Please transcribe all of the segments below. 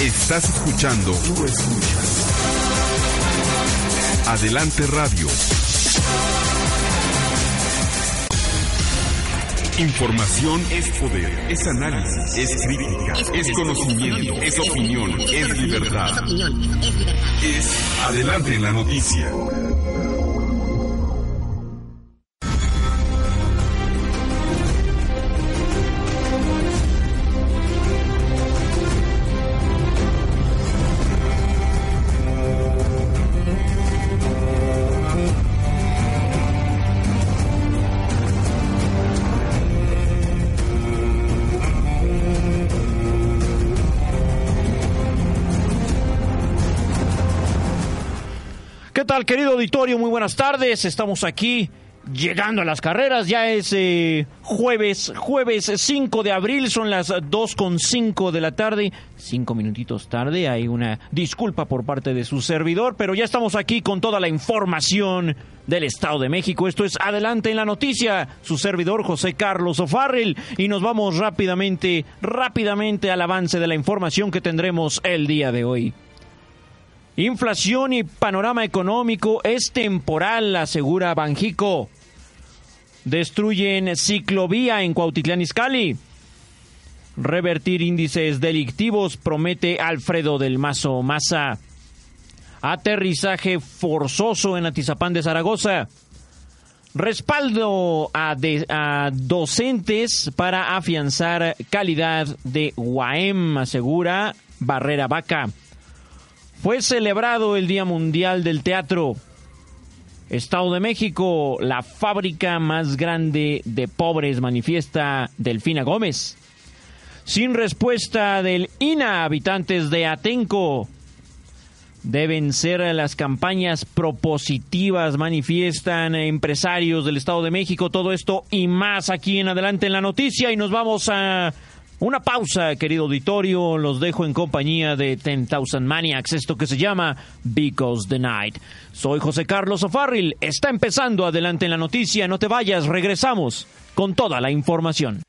Estás escuchando. Tú escuchas. Adelante Radio. Información es poder, es análisis, es crítica, es conocimiento, es opinión, es libertad. Es Adelante en la noticia. Querido auditorio? Muy buenas tardes. Estamos aquí llegando a las carreras. Ya es eh, jueves, jueves 5 de abril, son las 2.5 de la tarde. Cinco minutitos tarde, hay una disculpa por parte de su servidor, pero ya estamos aquí con toda la información del Estado de México. Esto es Adelante en la Noticia, su servidor José Carlos O'Farrell, y nos vamos rápidamente, rápidamente al avance de la información que tendremos el día de hoy. Inflación y panorama económico es temporal, asegura Banjico. Destruyen ciclovía en Cuautitlán Izcalli. Revertir índices delictivos promete Alfredo del Mazo Maza. Aterrizaje forzoso en Atizapán de Zaragoza. Respaldo a, docentes para afianzar calidad de UAM, asegura Barrera Vaca. Fue celebrado el Día Mundial del Teatro. Estado de México, la fábrica más grande de pobres, manifiesta Delfina Gómez. Sin respuesta del INA, habitantes de Atenco. Deben ser las campañas propositivas, manifiestan empresarios del Estado de México. Todo esto y más aquí en adelante en la noticia. Y nos vamos a una pausa, querido auditorio, los dejo en compañía de 10,000 Maniacs, esto que se llama Because the Night. Soy José Carlos O'Farrill, está empezando adelante en la noticia, no te vayas, regresamos con toda la información.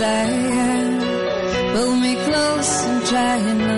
I am. Pull me close and try and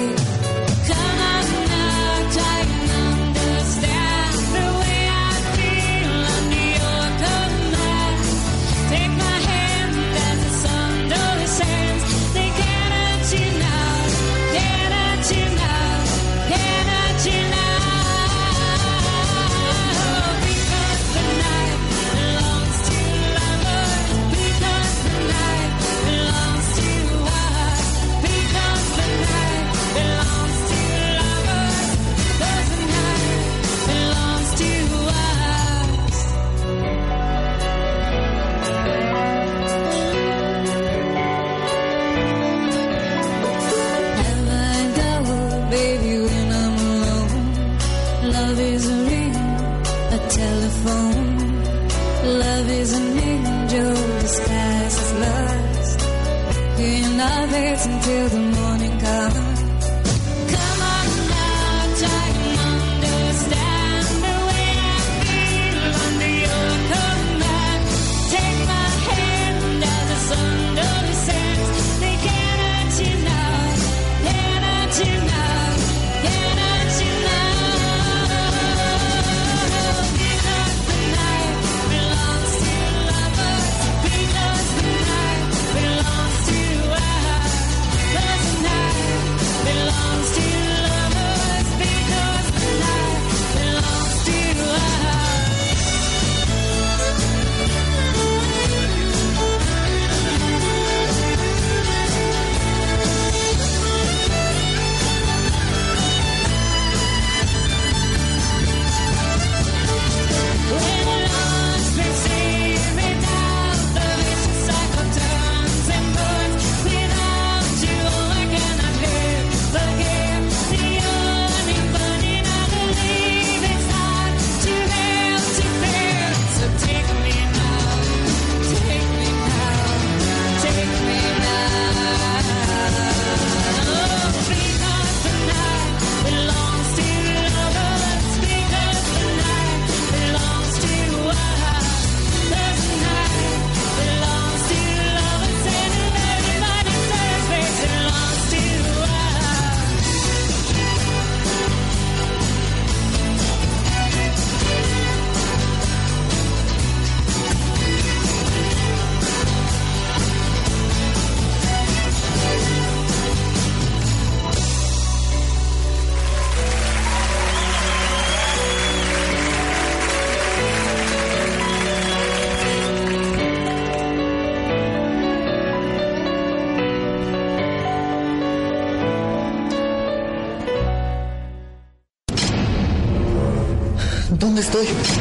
¿Dónde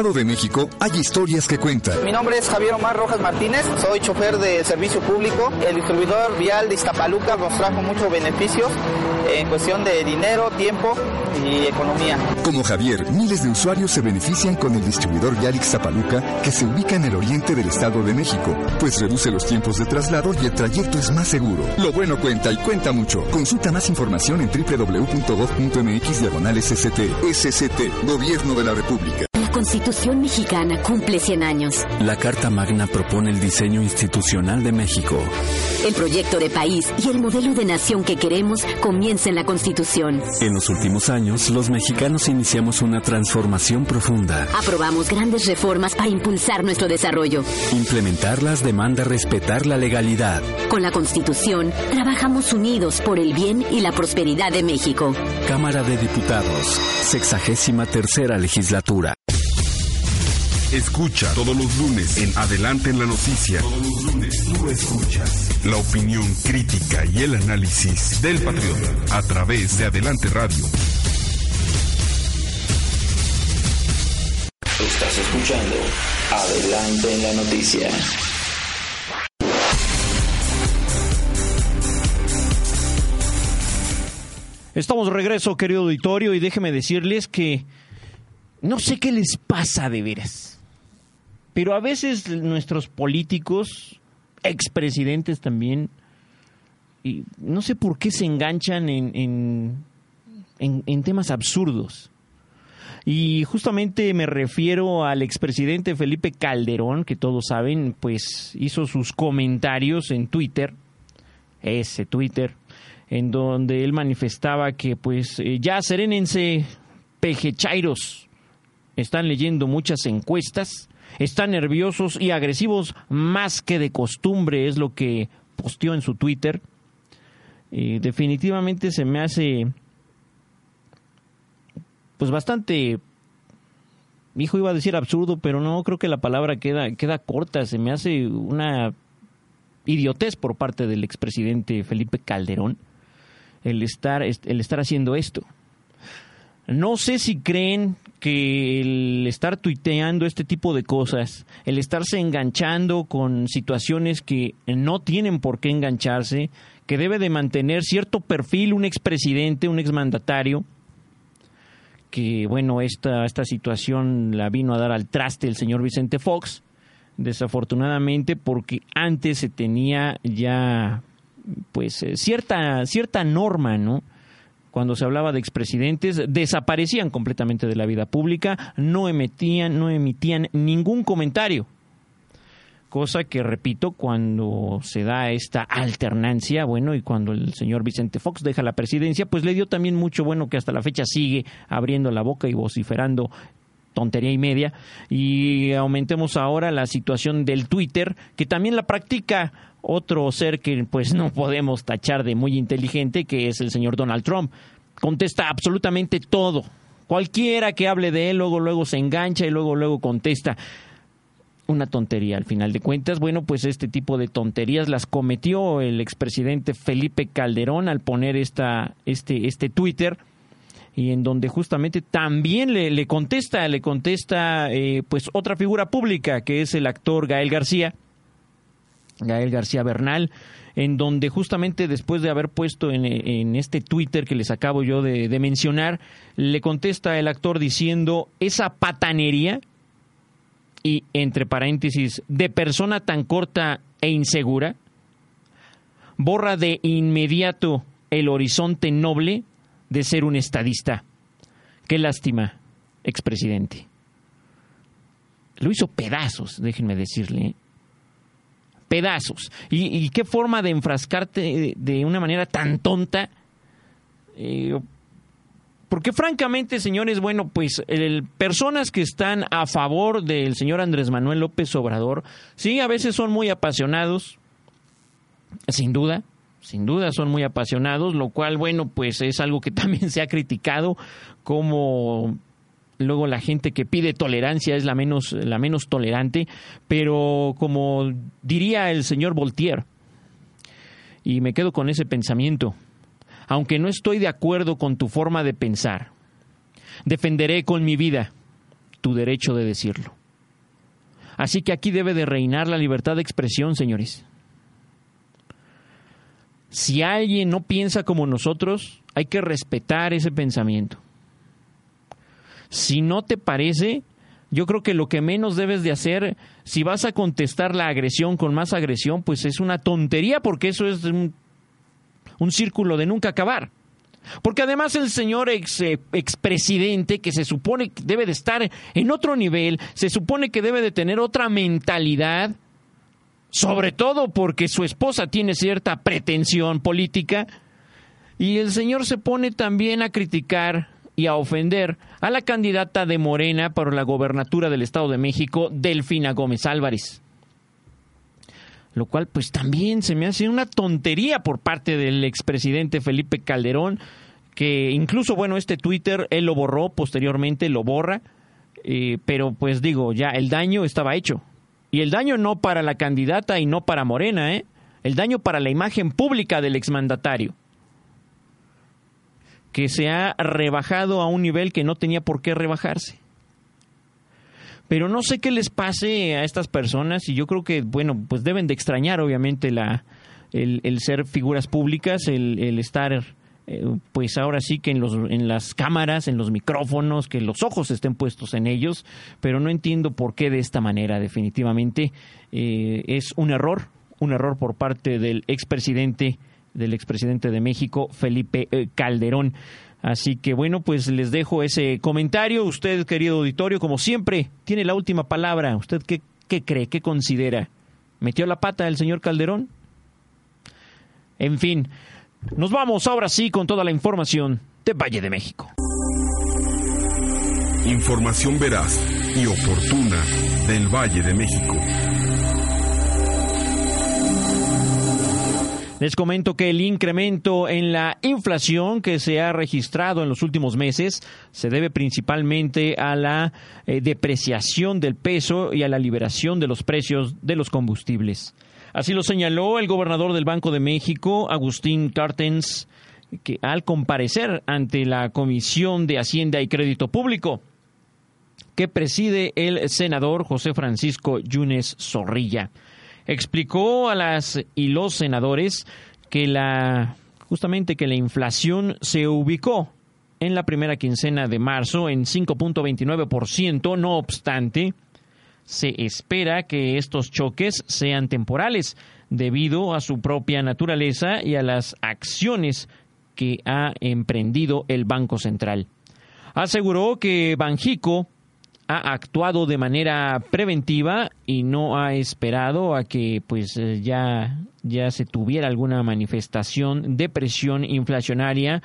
Estado de México hay historias que cuentan. Mi nombre es Javier Omar Rojas Martínez, soy chofer de servicio público. El distribuidor vial de Iztapaluca nos trajo muchos beneficios en cuestión de dinero, tiempo y economía. Como Javier, miles de usuarios se benefician con el distribuidor vial Ixtapaluca que se ubica en el oriente del Estado de México, pues reduce los tiempos de traslado y el trayecto es más seguro. Lo bueno cuenta y cuenta mucho. Consulta más información en www.gov.mx diagonal SST. SST, Gobierno de la República. La Constitución mexicana cumple 100 años. La Carta Magna propone el diseño institucional de México. El proyecto de país y el modelo de nación que queremos comienza en la Constitución. En los últimos años, los mexicanos iniciamos una transformación profunda. Aprobamos grandes reformas para impulsar nuestro desarrollo. Implementarlas demanda respetar la legalidad. Con la Constitución, trabajamos unidos por el bien y la prosperidad de México. Cámara de Diputados, sexagésima tercera legislatura. Escucha todos los lunes en Adelante en la Noticia. Todos los lunes tú escuchas la opinión crítica y el análisis del patriota a través de Adelante Radio. Estás escuchando Adelante en la Noticia. Estamos de regreso, querido auditorio, y déjeme decirles que no sé qué les pasa de veras. Pero a veces nuestros políticos, expresidentes también, y no sé por qué se enganchan en, en, en- temas absurdos. Y justamente me refiero al expresidente Felipe Calderón, que todos saben, pues hizo sus comentarios en Twitter, ese Twitter, en donde él manifestaba que pues eh, ya serénense pejechairos, están leyendo muchas encuestas, están nerviosos y agresivos más que de costumbre, es lo que posteó en su Twitter. Eh, definitivamente se me hace pues bastante hijo iba a decir absurdo, pero no creo que la palabra queda queda corta, se me hace una idiotez por parte del expresidente Felipe Calderón el estar el estar haciendo esto. No sé si creen que el estar tuiteando este tipo de cosas, el estarse enganchando con situaciones que no tienen por qué engancharse, que debe de mantener cierto perfil un expresidente, un exmandatario, que bueno, esta, esta situación la vino a dar al traste el señor Vicente Fox, desafortunadamente porque antes se tenía ya pues eh, cierta, cierta norma, ¿no? Cuando se hablaba de expresidentes, desaparecían completamente de la vida pública, no emitían, no emitían ningún comentario. Cosa que, repito, cuando se da esta alternancia, bueno, y cuando el señor Vicente Fox deja la presidencia, pues le dio también mucho bueno que hasta la fecha sigue abriendo la boca y vociferando tontería y media. Y aumentemos ahora la situación del Twitter, que también la practica otro ser que pues no podemos tachar de muy inteligente, que es el señor Donald Trump. Contesta absolutamente todo. Cualquiera que hable de él, luego, luego se engancha y luego, luego contesta. Una tontería, al final de cuentas. Bueno, pues este tipo de tonterías las cometió el expresidente Felipe Calderón al poner esta, este, este Twitter y en donde justamente también le, contesta, le contesta eh, pues otra figura pública que es el actor Gael García, Gael García Bernal, en donde justamente después de haber puesto en, este Twitter que les acabo yo de, de mencionar, le contesta el actor diciendo esa patanería y entre paréntesis, de persona tan corta e insegura, borra de inmediato el horizonte noble de ser un estadista. Qué lástima, expresidente. Lo hizo pedazos, déjenme decirle. ¿eh? Pedazos. Y, qué forma de enfrascarte de una manera tan tonta. Eh, Porque francamente, señores, bueno, pues personas que están a favor del señor Andrés Manuel López Obrador, sí, a veces son muy apasionados, sin duda, sin duda son muy apasionados, lo cual, bueno, pues es algo que también se ha criticado como luego la gente que pide tolerancia es la menos, la menos tolerante, pero como diría el señor Voltaire, y me quedo con ese pensamiento, aunque no estoy de acuerdo con tu forma de pensar, defenderé con mi vida tu derecho de decirlo. Así que aquí debe de reinar la libertad de expresión, señores. Si alguien no piensa como nosotros, hay que respetar ese pensamiento. Si no te parece, yo creo que lo que menos debes de hacer, si vas a contestar la agresión con más agresión, pues es una tontería porque eso es un, un círculo de nunca acabar. Porque además el señor ex, eh, expresidente, que se supone que debe de estar en otro nivel, se supone que debe de tener otra mentalidad, sobre todo porque su esposa tiene cierta pretensión política, y el señor se pone también a criticar y a ofender a la candidata de Morena para la gobernatura del Estado de México, Delfina Gómez Álvarez. Lo cual pues también se me hace una tontería por parte del expresidente Felipe Calderón, que incluso, bueno, este Twitter él lo borró, posteriormente lo borra, eh, pero pues digo, ya el daño estaba hecho. Y el daño no para la candidata y no para Morena, ¿eh? El daño para la imagen pública del exmandatario que se ha rebajado a un nivel que no tenía por qué rebajarse. Pero no sé qué les pase a estas personas y yo creo que, bueno, pues deben de extrañar obviamente la, el, ser figuras públicas, el, el estar, eh, pues ahora sí que en, los, en las cámaras, en los micrófonos, que los ojos estén puestos en ellos, pero no entiendo por qué de esta manera, definitivamente. Eh, es un error, un error por parte del expresidente del expresidente de México, Felipe eh, Calderón. Así que bueno, pues les dejo ese comentario. Usted, querido auditorio, como siempre, tiene la última palabra. ¿Usted qué, qué cree, qué considera? ¿Metió la pata el señor Calderón? En fin, nos vamos ahora sí con toda la información de Valle de México. Información veraz y oportuna del Valle de México. Les comento que el incremento en la inflación que se ha registrado en los últimos meses se debe principalmente a la eh, depreciación del peso y a la liberación de los precios de los combustibles. Así lo señaló el gobernador del Banco de México, Agustín Cartens, que al comparecer ante la Comisión de Hacienda y Crédito Público que preside el senador José Francisco Yunes Zorrilla explicó a las y los senadores que la justamente que la inflación se ubicó en la primera quincena de marzo en 5.29%, no obstante, se espera que estos choques sean temporales debido a su propia naturaleza y a las acciones que ha emprendido el Banco Central. Aseguró que Banjico ha actuado de manera preventiva y no ha esperado a que pues eh, ya, ya se tuviera alguna manifestación de presión inflacionaria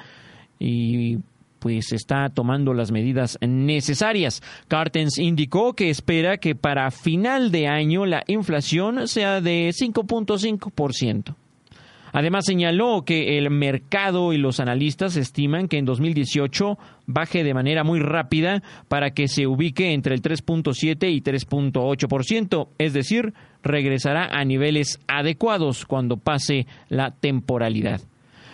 y pues está tomando las medidas necesarias. Cartens indicó que espera que para final de año la inflación sea de 5.5%. Además señaló que el mercado y los analistas estiman que en 2018 baje de manera muy rápida para que se ubique entre el 3.7 y 3.8%, es decir, regresará a niveles adecuados cuando pase la temporalidad.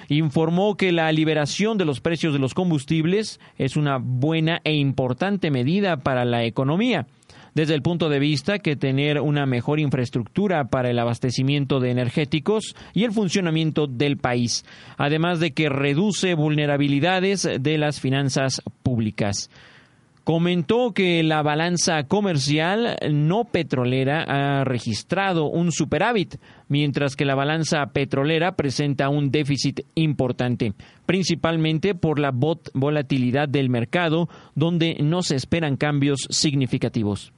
Informó que la liberación de los precios de los combustibles es una buena e importante medida para la economía desde el punto de vista que tener una mejor infraestructura para el abastecimiento de energéticos y el funcionamiento del país, además de que reduce vulnerabilidades de las finanzas públicas. Comentó que la balanza comercial no petrolera ha registrado un superávit, mientras que la balanza petrolera presenta un déficit importante, principalmente por la volatilidad del mercado, donde no se esperan cambios significativos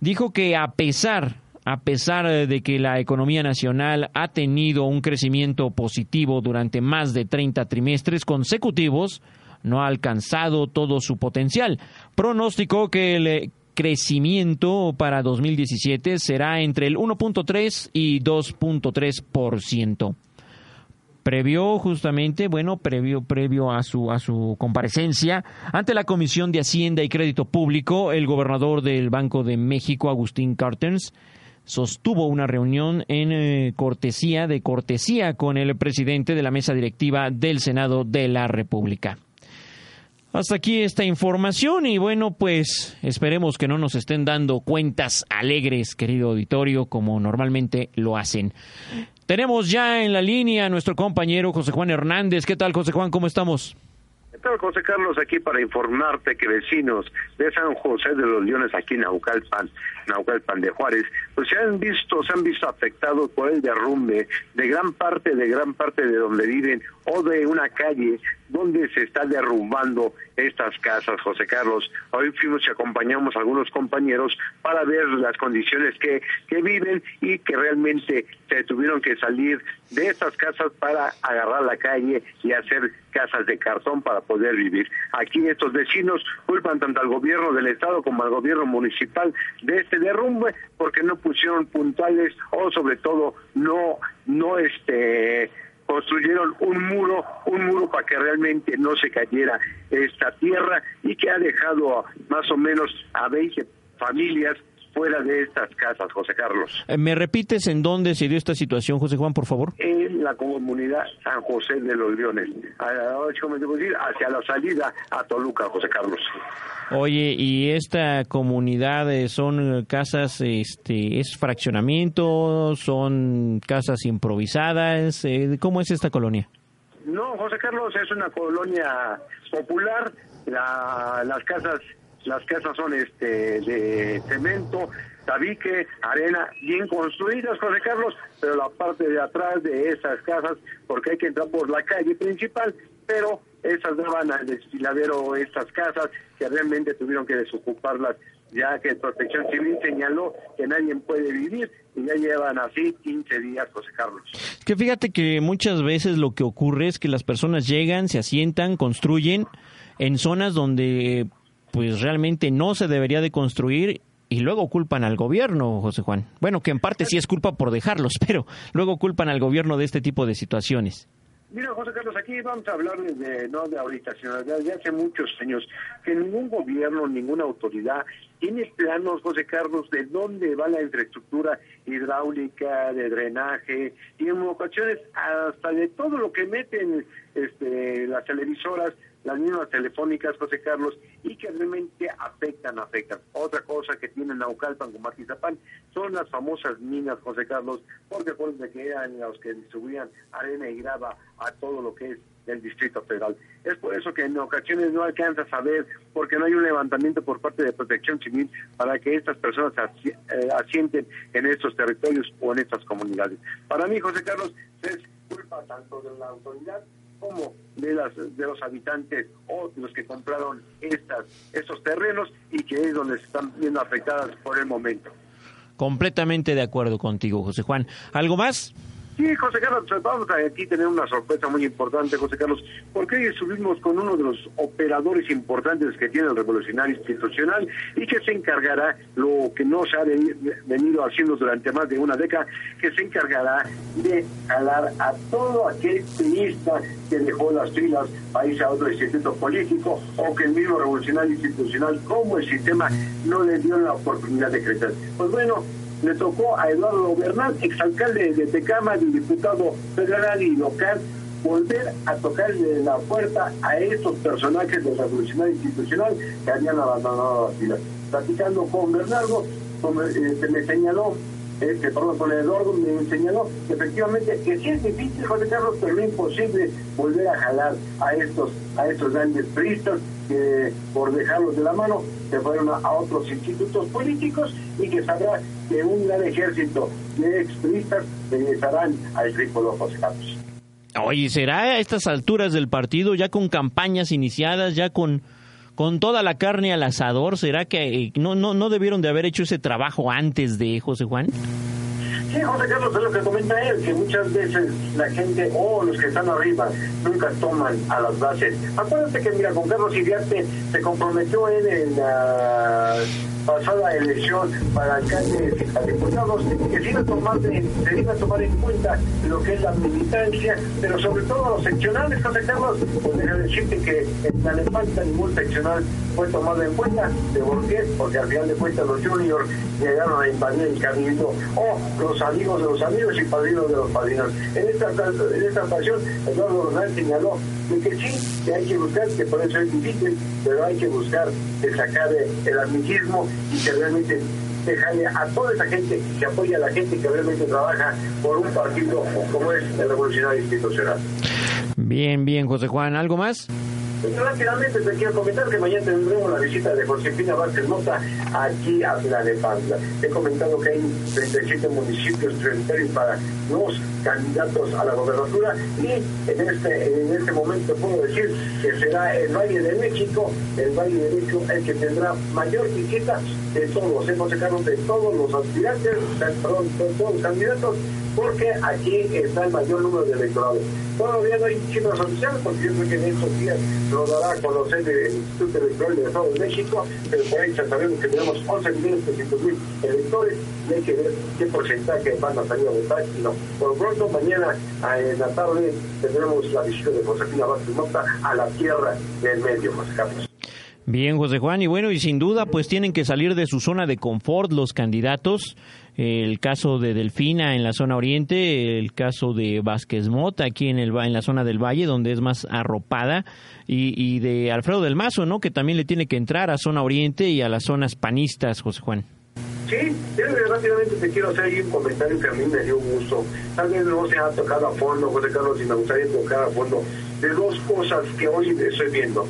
dijo que a pesar a pesar de que la economía nacional ha tenido un crecimiento positivo durante más de 30 trimestres consecutivos, no ha alcanzado todo su potencial. Pronóstico que el eh, crecimiento para 2017 será entre el 1.3 y 2.3%. Previó justamente, bueno, previo, previo a su, a su comparecencia ante la Comisión de Hacienda y Crédito Público, el gobernador del Banco de México, Agustín Cartens, sostuvo una reunión en eh, cortesía de cortesía con el presidente de la mesa directiva del Senado de la República. Hasta aquí esta información y bueno, pues esperemos que no nos estén dando cuentas alegres, querido auditorio, como normalmente lo hacen. Tenemos ya en la línea a nuestro compañero José Juan Hernández. ¿Qué tal, José Juan? ¿Cómo estamos? ¿Qué tal, José Carlos? Aquí para informarte que vecinos de San José de los Leones, aquí en Naucalpan, Naucalpan de Juárez, pues se han visto, se han visto afectados por el derrumbe de gran parte, de gran parte de donde viven o de una calle donde se está derrumbando estas casas, José Carlos. Hoy fuimos y acompañamos a algunos compañeros para ver las condiciones que, que viven y que realmente se tuvieron que salir de estas casas para agarrar la calle y hacer casas de cartón para poder vivir. Aquí estos vecinos culpan tanto al gobierno del estado como al gobierno municipal de este derrumbe porque no pusieron puntuales o sobre todo no no este construyeron un muro, un muro para que realmente no se cayera esta tierra y que ha dejado más o menos a 20 familias fuera de estas casas, José Carlos. Eh, ¿Me repites en dónde se dio esta situación, José Juan, por favor? En la comunidad San José de los Leones, hacia la salida a Toluca, José Carlos. Oye, ¿y esta comunidad eh, son casas, este, es fraccionamiento, son casas improvisadas? Eh, ¿Cómo es esta colonia? No, José Carlos, es una colonia popular. La, las casas las casas son este de cemento, tabique, arena, bien construidas, José Carlos, pero la parte de atrás de esas casas, porque hay que entrar por la calle principal, pero esas daban al desfiladero estas casas que realmente tuvieron que desocuparlas ya que Protección Civil señaló que nadie puede vivir y ya llevan así 15 días, José Carlos. Que fíjate que muchas veces lo que ocurre es que las personas llegan, se asientan, construyen en zonas donde pues realmente no se debería de construir y luego culpan al gobierno, José Juan. Bueno, que en parte sí es culpa por dejarlos, pero luego culpan al gobierno de este tipo de situaciones. Mira, José Carlos, aquí vamos a hablar de, no de ahorita, sino de, hace muchos años, que ningún gobierno, ninguna autoridad tiene planos, José Carlos, de dónde va la infraestructura hidráulica, de drenaje, y en ocasiones hasta de todo lo que meten este, las televisoras las mismas telefónicas, José Carlos, y que realmente afectan, afectan. Otra cosa que tienen Naucalpan con Matizapán son las famosas minas, José Carlos, porque de que eran los que distribuían arena y grava a todo lo que es el Distrito Federal. Es por eso que en ocasiones no alcanza a saber, porque no hay un levantamiento por parte de Protección Civil para que estas personas eh, asienten en estos territorios o en estas comunidades. Para mí, José Carlos, es culpa tanto de la autoridad como de, las, de los habitantes o los que compraron estas, estos terrenos y que es donde están viendo afectadas por el momento. Completamente de acuerdo contigo, José Juan. ¿Algo más? Sí, José Carlos, pues, vamos a aquí tener una sorpresa muy importante, José Carlos, porque hoy estuvimos con uno de los operadores importantes que tiene el Revolucionario Institucional y que se encargará, lo que no se ha venido haciendo durante más de una década, que se encargará de jalar a todo aquel periodista que dejó las filas para irse a otro instituto político o que el mismo Revolucionario Institucional, como el sistema, no le dio la oportunidad de crecer. Pues bueno, le tocó a Eduardo Bernal, exalcalde de Tecama, y diputado federal y local, volver a tocarle la puerta a estos personajes de revolucionario institucional que habían abandonado la ciudad. Platicando con Bernardo, eh, se me señaló, este, perdón, con Eduardo me señaló efectivamente que sí es difícil, José Carlos, pero es imposible volver a jalar a estos, a estos grandes pristas que por dejarlos de la mano se fueron a, otros institutos políticos y que sabrá que un gran ejército de extremistas regresarán al tricolor José Carlos. Oye, ¿será a estas alturas del partido, ya con campañas iniciadas, ya con, con toda la carne al asador, será que eh, no, no, no debieron de haber hecho ese trabajo antes de José Juan? Sí, José Carlos, es lo que comenta él, que muchas veces la gente o los que están arriba nunca toman a las bases. Acuérdate que, mira, con Carlos Iriarte se comprometió él en la pasada elección para alcaldes y diputados, que se iba, a tomar se iba a tomar en cuenta lo que es la militancia, pero sobre todo los seccionales, José Carlos, pues decirte que en la falta ningún seccional fue tomado en cuenta. ¿De por qué? Porque al final de cuentas los juniors llegaron a invadir el cabildo, o los amigos de los amigos y padrinos de los padrinos. En esta, en esta ocasión, Eduardo Ronald señaló de que sí, que hay que buscar, que por eso es difícil, pero hay que buscar de sacar el amiguismo y que realmente dejarle a toda esa gente que apoya a la gente que realmente trabaja por un partido como es el Revolucionario Institucional. Bien, bien, José Juan. ¿Algo más? Rápidamente te quiero comentar que mañana tendremos la visita de Josefina Vázquez Mota aquí a Tlalnepantla. He comentado que hay 37 municipios prioritarios para los candidatos a la gobernatura y en este, en este momento puedo decir que será el Valle de México, el Valle de México el que tendrá mayor visita de todos, hemos sacado de todos los aspirantes, perdón, de todos los candidatos, porque aquí está el mayor número de electorados. Todavía no hay cifras oficiales, porque yo creo que en estos días lo dará a conocer el Instituto Electoral del Estado de México, pero por ahí ya sabemos que tenemos 11 millones 300 mil electores y hay que ver qué porcentaje van a salir a votar y no. Por lo pronto, mañana a- en la tarde tendremos la visita de Josefina Vázquez Mota a la tierra del medio, José Carlos. Bien, José Juan, y bueno, y sin duda, pues tienen que salir de su zona de confort los candidatos. El caso de Delfina en la zona oriente, el caso de Vázquez Mota aquí en, el, en la zona del Valle, donde es más arropada, y, de Alfredo del Mazo, ¿no? Que también le tiene que entrar a zona oriente y a las zonas panistas, José Juan. Sí, rápidamente te quiero hacer ahí un comentario que a mí me dio gusto. Tal vez no se ha tocado a fondo, José Carlos, y me gustaría tocar a fondo de dos cosas que hoy estoy viendo.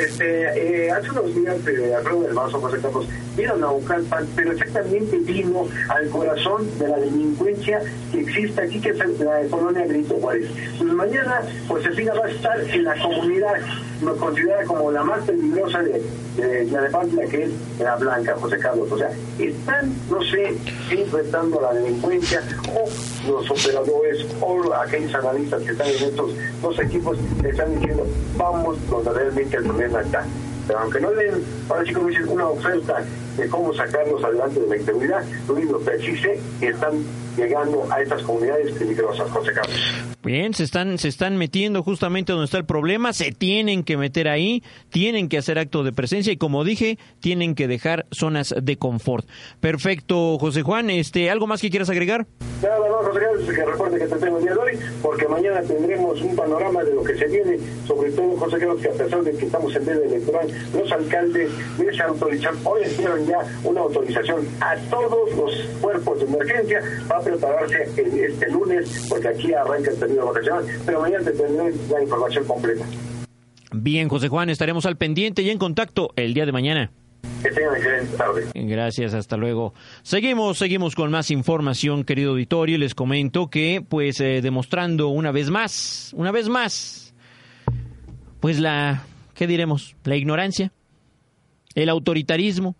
Este, eh, hace unos días de Alfredo del Mazo, José Carlos, vino a Naucalpan, pero exactamente vino al corazón de la delincuencia que existe aquí, que es la colonia Benito Juárez. Pues mañana, Josefina va a estar en la comunidad, nos considera como la más peligrosa de, de Tlalnepantla, que es la Blanca, José Carlos. O sea, están, no sé, enfrentando a la delincuencia o los operadores o aquellos analistas que están en estos dos equipos que están diciendo, vamos donde realmente el problema está. Pero aunque no den, ahora sí como dicen, una oferta de cómo sacarlos adelante de la integridad, lo sí sé que están llegando a estas comunidades peligrosas, José Carlos. Bien, se están, se están metiendo justamente donde está el problema, se tienen que meter ahí, tienen que hacer acto de presencia y como dije, tienen que dejar zonas de confort. Perfecto, José Juan, este, ¿algo más que quieras agregar? Nada más, José Carlos, que recuerde que te tengo el día de hoy, porque mañana tendremos un panorama de lo que se viene, sobre todo, José Carlos, que a pesar de que estamos en veda electoral, los alcaldes les autorizan, hoy dieron ya una autorización a todos los cuerpos de emergencia para prepararse este lunes, porque aquí arranca el vacacional, pero mañana te tendré la información completa. Bien, José Juan, estaremos al pendiente y en contacto el día de mañana. Que tengan excelente tarde. Gracias, hasta luego. Seguimos, seguimos con más información, querido auditorio, y les comento que, pues, eh, demostrando una vez más, una vez más, pues la, ¿qué diremos? La ignorancia, el autoritarismo,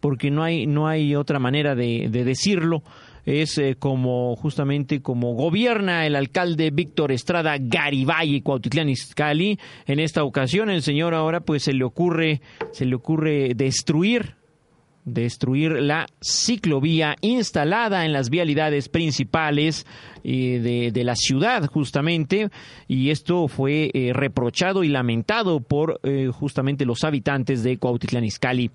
porque no hay, no hay otra manera de, de decirlo. Es eh, como justamente como gobierna el alcalde Víctor Estrada Garibay Cuautitlán Izcalli. En esta ocasión el señor ahora pues se le ocurre se le ocurre destruir destruir la ciclovía instalada en las vialidades principales eh, de, de la ciudad justamente y esto fue eh, reprochado y lamentado por justamente los habitantes de Cuautitlán Izcalli.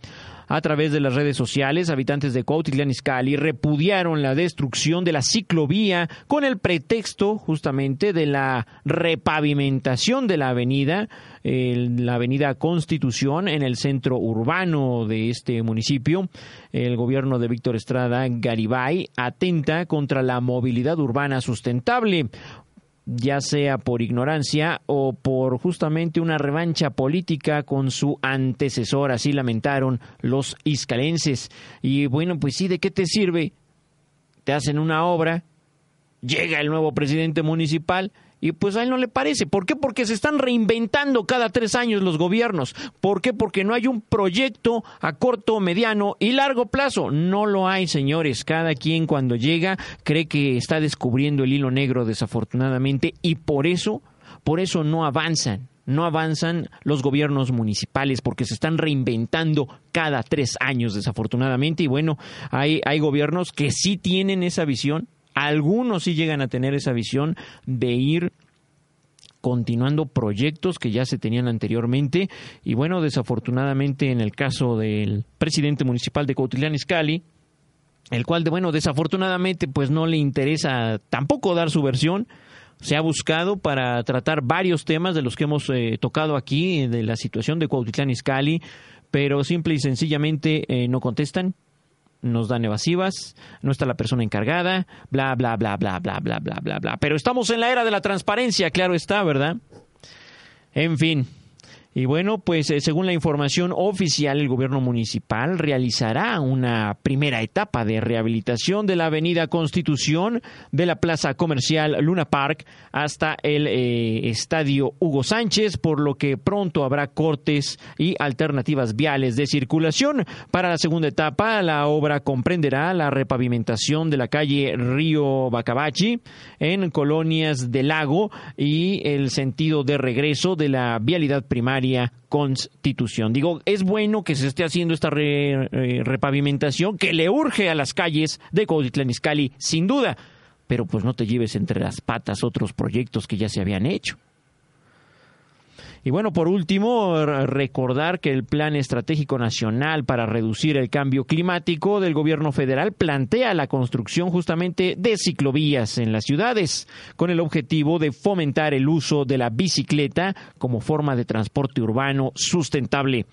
A través de las redes sociales, habitantes de Cuautitlán Izcalli repudiaron la destrucción de la ciclovía con el pretexto justamente de la repavimentación de la avenida, la avenida Constitución en el centro urbano de este municipio. El gobierno de Víctor Estrada Garibay atenta contra la movilidad urbana sustentable ya sea por ignorancia o por justamente una revancha política con su antecesor, así lamentaron los iscalenses. Y bueno, pues sí, ¿de qué te sirve? Te hacen una obra, llega el nuevo presidente municipal Y pues a él no le parece. ¿Por qué? Porque se están reinventando cada tres años los gobiernos. ¿Por qué? Porque no hay un proyecto a corto, mediano y largo plazo. No lo hay, señores. Cada quien cuando llega cree que está descubriendo el hilo negro, desafortunadamente, y por eso, por eso no avanzan. No avanzan los gobiernos municipales porque se están reinventando cada tres años, desafortunadamente. Y bueno, hay, hay gobiernos que sí tienen esa visión, algunos sí llegan a tener esa visión de ir continuando proyectos que ya se tenían anteriormente. Y bueno, desafortunadamente en el caso del presidente municipal de Cuautitlán Izcalli, el cual de bueno, desafortunadamente pues no le interesa tampoco dar su versión, se ha buscado para tratar varios temas de los que hemos eh, tocado aquí de la situación de Cuautitlán Izcalli, pero simple y sencillamente eh, no contestan, nos dan evasivas, no está la persona encargada, bla, bla, bla, bla, bla, bla, bla, bla, bla. Pero estamos en la era de la transparencia, claro está, ¿verdad? En fin. Y bueno, pues eh, según la información oficial, el gobierno municipal realizará una primera etapa de rehabilitación de la avenida Constitución de la plaza comercial Luna Park hasta el eh, estadio Hugo Sánchez, por lo que pronto habrá cortes y alternativas viales de circulación. Para la segunda etapa, la obra comprenderá la repavimentación de la calle Río Bacabachi en colonias del lago y el sentido de regreso de la vialidad primaria Constitución. Digo, es bueno que se esté haciendo esta eh, repavimentación que le urge a las calles de Cuautitlán Izcalli, sin duda, pero pues no te lleves entre las patas otros proyectos que ya se habían hecho. Y bueno, por último, recordar que el Plan Estratégico Nacional para reducir el cambio climático del gobierno federal plantea la construcción justamente de ciclovías en las ciudades, con el objetivo de fomentar el uso de la bicicleta como forma de transporte urbano sustentable.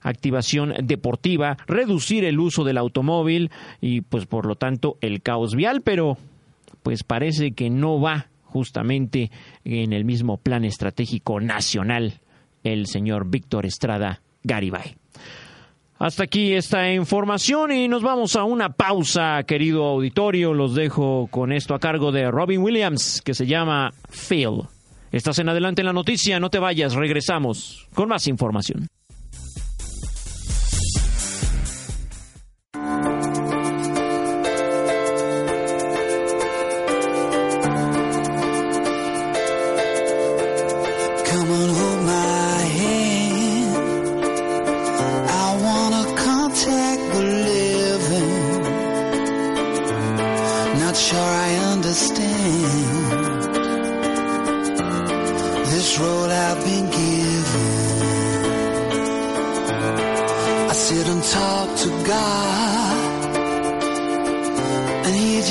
Activación deportiva, reducir el uso del automóvil y pues por lo tanto el caos vial, pero pues parece que no va justamente en el mismo plan estratégico nacional el señor Víctor Estrada Garibay. Hasta aquí esta información y nos vamos a una pausa, querido auditorio. Los dejo con esto a cargo de Robin Williams, que se llama Phil. Estás en adelante en la noticia, no te vayas, regresamos con más información.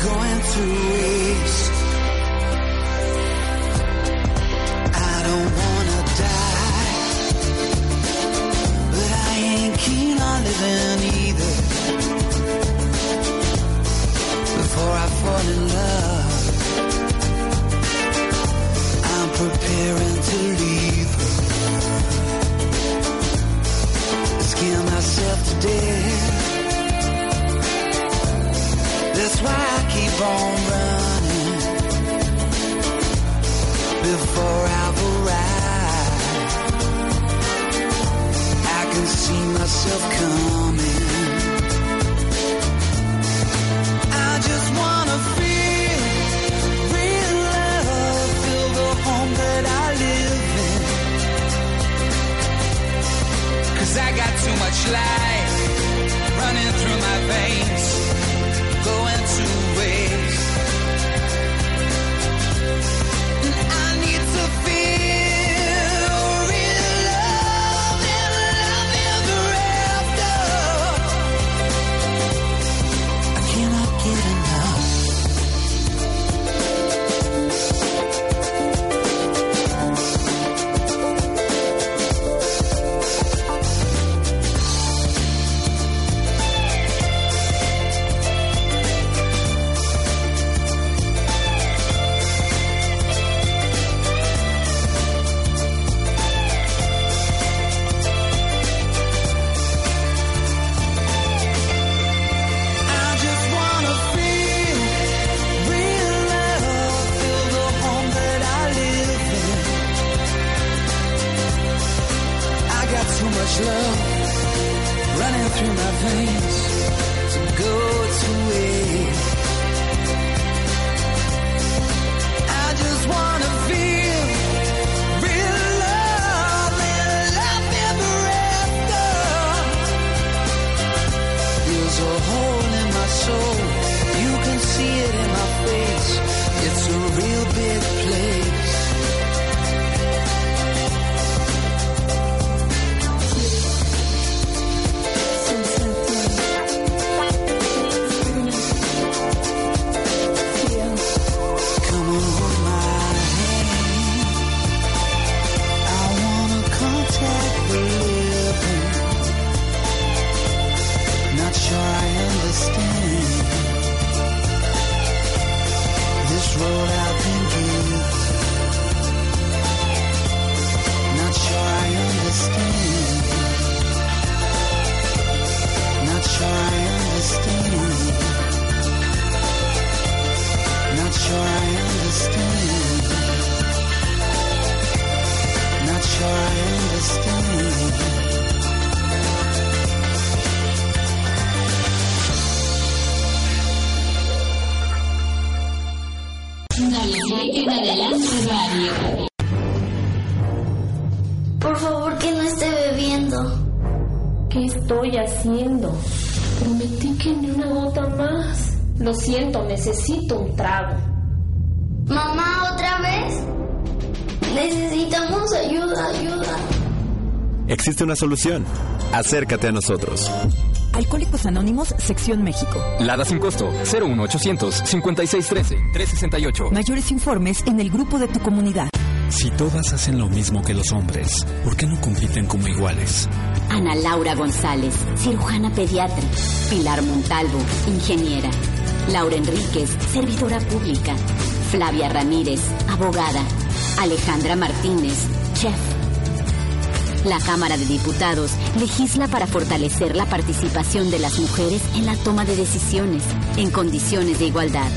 going through waste. I don't wanna ¿Qué estoy haciendo? Prometí que ni una gota más. Lo siento, necesito un trago. Mamá, ¿otra vez? Necesitamos ayuda, ayuda. Existe una solución. Acércate a nosotros. Alcohólicos Anónimos, Sección México. Lada sin costo 01800 5613 368. Mayores informes en el grupo de tu comunidad. Si todas hacen lo mismo que los hombres, ¿por qué no compiten como iguales? Ana Laura González, cirujana pediatra. Pilar Montalvo, ingeniera. Laura Enríquez, servidora pública. Flavia Ramírez, abogada. Alejandra Martínez, chef. La Cámara de Diputados legisla para fortalecer la participación de las mujeres en la toma de decisiones en condiciones de igualdad.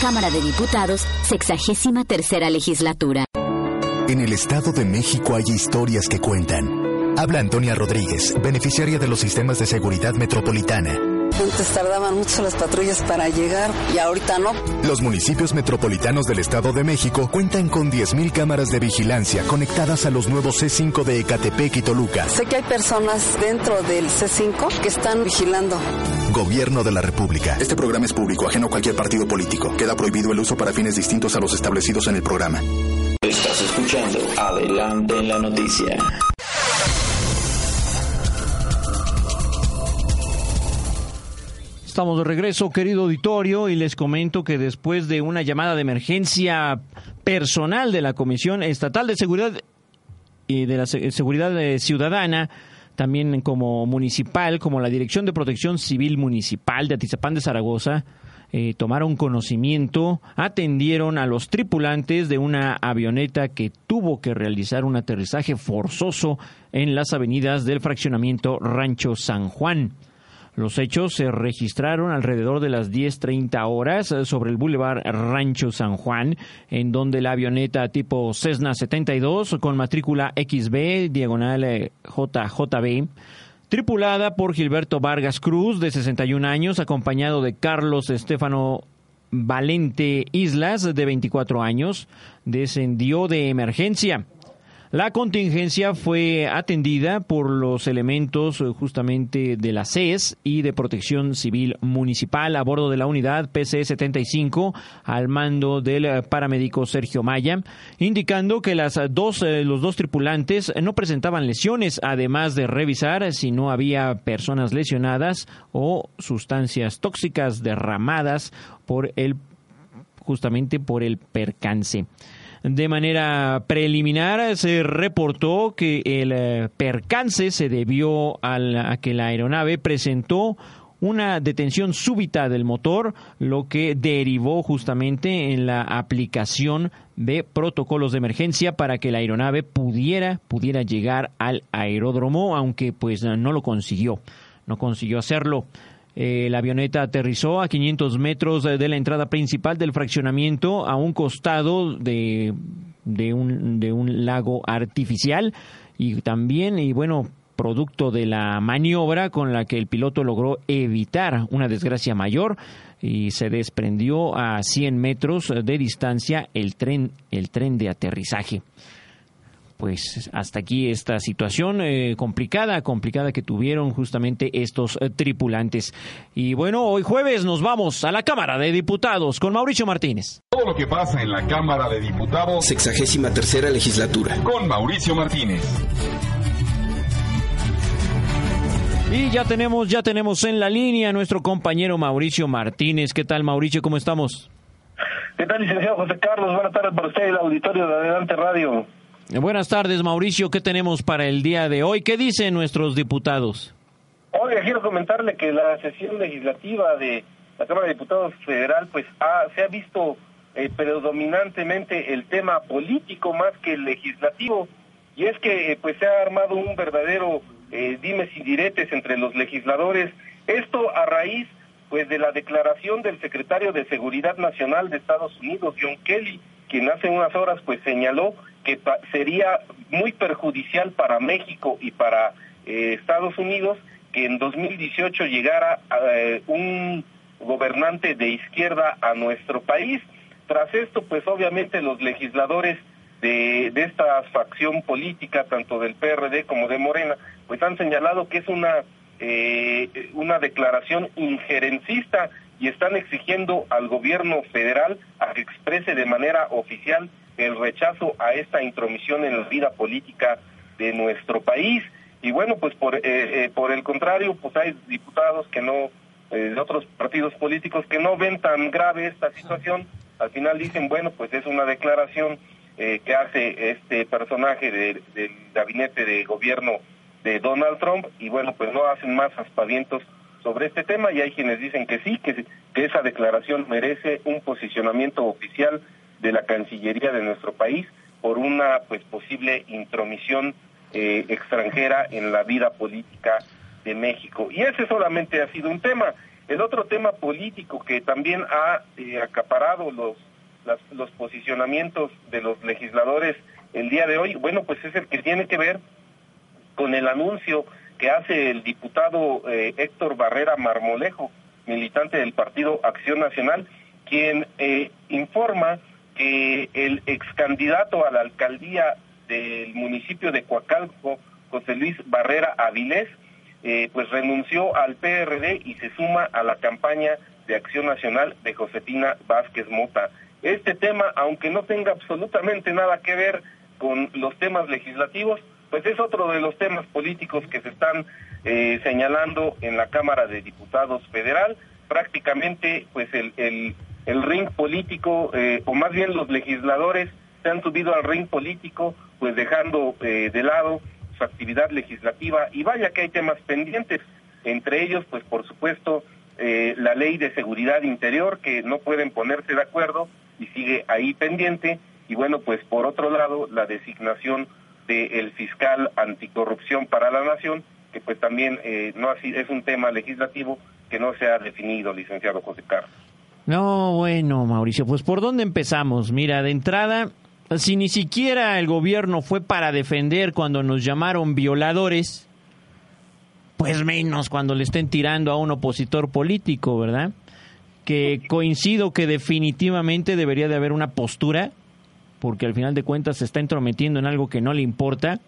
Cámara de Diputados, sexagésima tercera legislatura. En el Estado de México hay historias que cuentan. Habla Antonia Rodríguez, beneficiaria de los sistemas de seguridad metropolitana. Antes tardaban mucho las patrullas para llegar y ahorita no. Los municipios metropolitanos del Estado de México cuentan con 10.000 cámaras de vigilancia conectadas a los nuevos C5 de Ecatepec y Toluca. Sé que hay personas dentro del C5 que están vigilando. Gobierno de la República. Este programa es público, ajeno a cualquier partido político. Queda prohibido el uso para fines distintos a los establecidos en el programa. Estás escuchando Adelante en la Noticia. Estamos de regreso, querido auditorio, y les comento que después de una llamada de emergencia personal de la Comisión Estatal de Seguridad y de la Se- Seguridad eh, Ciudadana, también como municipal, como la Dirección de Protección Civil Municipal de Atizapán de Zaragoza, eh, tomaron conocimiento, atendieron a los tripulantes de una avioneta que tuvo que realizar un aterrizaje forzoso en las avenidas del fraccionamiento Rancho San Juan. Los hechos se registraron alrededor de las 10.30 horas sobre el Boulevard Rancho San Juan, en donde la avioneta tipo Cessna 72 con matrícula XB diagonal eh, JJB, tripulada por Gilberto Vargas Cruz, de 61 años, acompañado de Carlos Estefano Valente Islas, de 24 años, descendió de emergencia. La contingencia fue atendida por los elementos eh, justamente de la CES y de Protección Civil Municipal a bordo de la unidad PC-75 al mando del eh, paramédico Sergio Maya, indicando que las dos, eh, los dos tripulantes no presentaban lesiones, además de revisar si no había personas lesionadas o sustancias tóxicas derramadas por el justamente por el percance. De manera preliminar se reportó que el eh, percance se debió al- a que la aeronave presentó una detención súbita del motor, lo que derivó justamente en la aplicación de protocolos de emergencia para que la aeronave pudiera, pudiera llegar al aeródromo, aunque pues no lo consiguió, no consiguió hacerlo. Eh, la avioneta aterrizó a 500 metros de la entrada principal del fraccionamiento a un costado de, de, un, de un lago artificial y también, y bueno, producto de la maniobra con la que el piloto logró evitar una desgracia mayor y se desprendió a 100 metros de distancia el tren, el tren de aterrizaje pues hasta aquí esta situación eh, complicada, complicada que tuvieron justamente estos eh, tripulantes. Y bueno, hoy jueves nos vamos a la Cámara de Diputados con Mauricio Martínez. Todo lo que pasa en la Cámara de Diputados. Sexagésima tercera legislatura. Con Mauricio Martínez. Y ya tenemos, ya tenemos en la línea a nuestro compañero Mauricio Martínez. ¿Qué tal, Mauricio? ¿Cómo estamos? ¿Qué tal, licenciado José Carlos? Buenas tardes para usted y el auditorio de Adelante Radio. Buenas tardes, Mauricio. ¿Qué tenemos para el día de hoy? ¿Qué dicen nuestros diputados? Oiga, quiero comentarle que la sesión legislativa de la Cámara de Diputados Federal, pues ha, se ha visto eh, predominantemente el tema político más que el legislativo, y es que eh, pues se ha armado un verdadero eh, dimes y diretes entre los legisladores. Esto a raíz pues de la declaración del secretario de Seguridad Nacional de Estados Unidos, John Kelly, quien hace unas horas pues señaló que sería muy perjudicial para México y para eh, Estados Unidos que en 2018 llegara eh, un gobernante de izquierda a nuestro país. Tras esto, pues obviamente los legisladores de, de esta facción política, tanto del PRD como de Morena, pues han señalado que es una, eh, una declaración injerencista y están exigiendo al gobierno federal a que exprese de manera oficial el rechazo a esta intromisión en la vida política de nuestro país. Y bueno, pues por, eh, eh, el contrario, pues hay diputados que no, eh, de otros partidos políticos que no ven tan grave esta situación. Al final dicen, bueno, pues es una declaración que hace este personaje del gabinete de gobierno de Donald Trump y bueno, pues no hacen más aspavientos sobre este tema y hay quienes dicen que sí, que, que esa declaración merece un posicionamiento oficial de la Cancillería de nuestro país por una pues posible intromisión eh, extranjera en la vida política de México. Y ese solamente ha sido un tema. El otro tema político que también ha eh, acaparado los, los posicionamientos de los legisladores el día de hoy, bueno, pues es el que tiene que ver con el anuncio que hace el diputado eh, Héctor Barrera Marmolejo, militante del Partido Acción Nacional, quien eh, informa que el ex candidato a la alcaldía del municipio de Coacalco, José Luis Barrera Avilés, eh, pues renunció al PRD y se suma a la campaña de Acción Nacional de Josefina Vázquez Mota. Este tema, aunque no tenga absolutamente nada que ver con los temas legislativos, pues es otro de los temas políticos que se están eh, señalando en la Cámara de Diputados Federal. Prácticamente, pues el, el, el ring político, eh, o más bien los legisladores, se han subido al ring político, pues dejando eh, de lado su actividad legislativa. Y vaya que hay temas pendientes, entre ellos, pues por supuesto, la ley de seguridad interior, que no pueden ponerse de acuerdo y sigue ahí pendiente. Y bueno, pues por otro lado, la designación del fiscal anticorrupción para la nación, que pues también eh, no así es un tema legislativo que no se ha definido, licenciado José Carlos. No, bueno, Mauricio, pues ¿por dónde empezamos? Mira, de entrada, si ni siquiera el gobierno fue para defender cuando nos llamaron violadores, pues menos cuando le estén tirando a un opositor político, ¿verdad? Que coincido que definitivamente debería de haber una postura porque al final de cuentas se está entrometiendo en algo que no le importa.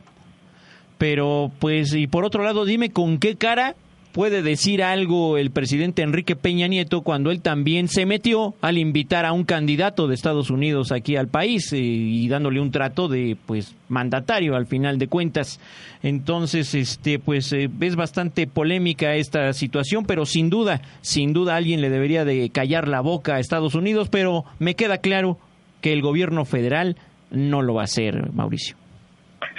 Pero pues, y por otro lado, dime con qué cara puede decir algo el presidente Enrique Peña Nieto cuando él también se metió al invitar a un candidato de Estados Unidos aquí al país eh, y dándole un trato de pues mandatario al final de cuentas. Entonces, este pues eh, es bastante polémica esta situación, pero sin duda, sin duda alguien le debería de callar la boca a Estados Unidos, pero me queda claro que el gobierno federal no lo va a hacer, Mauricio.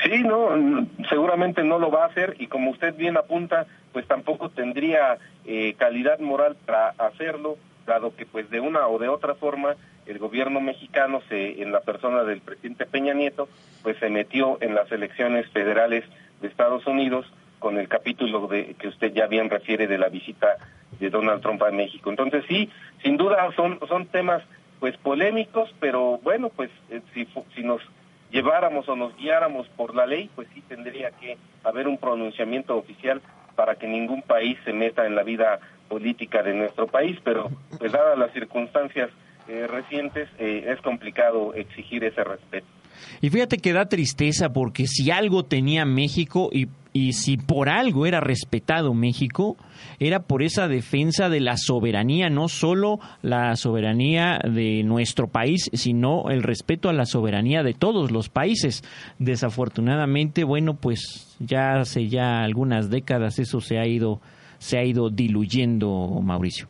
Sí, no, seguramente no lo va a hacer y como usted bien apunta, pues tampoco tendría eh, calidad moral para hacerlo, dado que pues de una o de otra forma el gobierno mexicano se en la persona del presidente Peña Nieto pues se metió en las elecciones federales de Estados Unidos con el capítulo de que usted ya bien refiere de la visita de Donald Trump a México. Entonces sí, sin duda son son temas pues polémicos, pero bueno, pues eh, si, si nos lleváramos o nos guiáramos por la ley, pues sí tendría que haber un pronunciamiento oficial para que ningún país se meta en la vida política de nuestro país, pero pues dadas las circunstancias eh, recientes eh, es complicado exigir ese respeto. Y fíjate que da tristeza porque si algo tenía México y, y, si por algo era respetado México, era por esa defensa de la soberanía, no solo la soberanía de nuestro país, sino el respeto a la soberanía de todos los países. Desafortunadamente, bueno, pues ya hace ya algunas décadas eso se ha ido se ha ido diluyendo, Mauricio.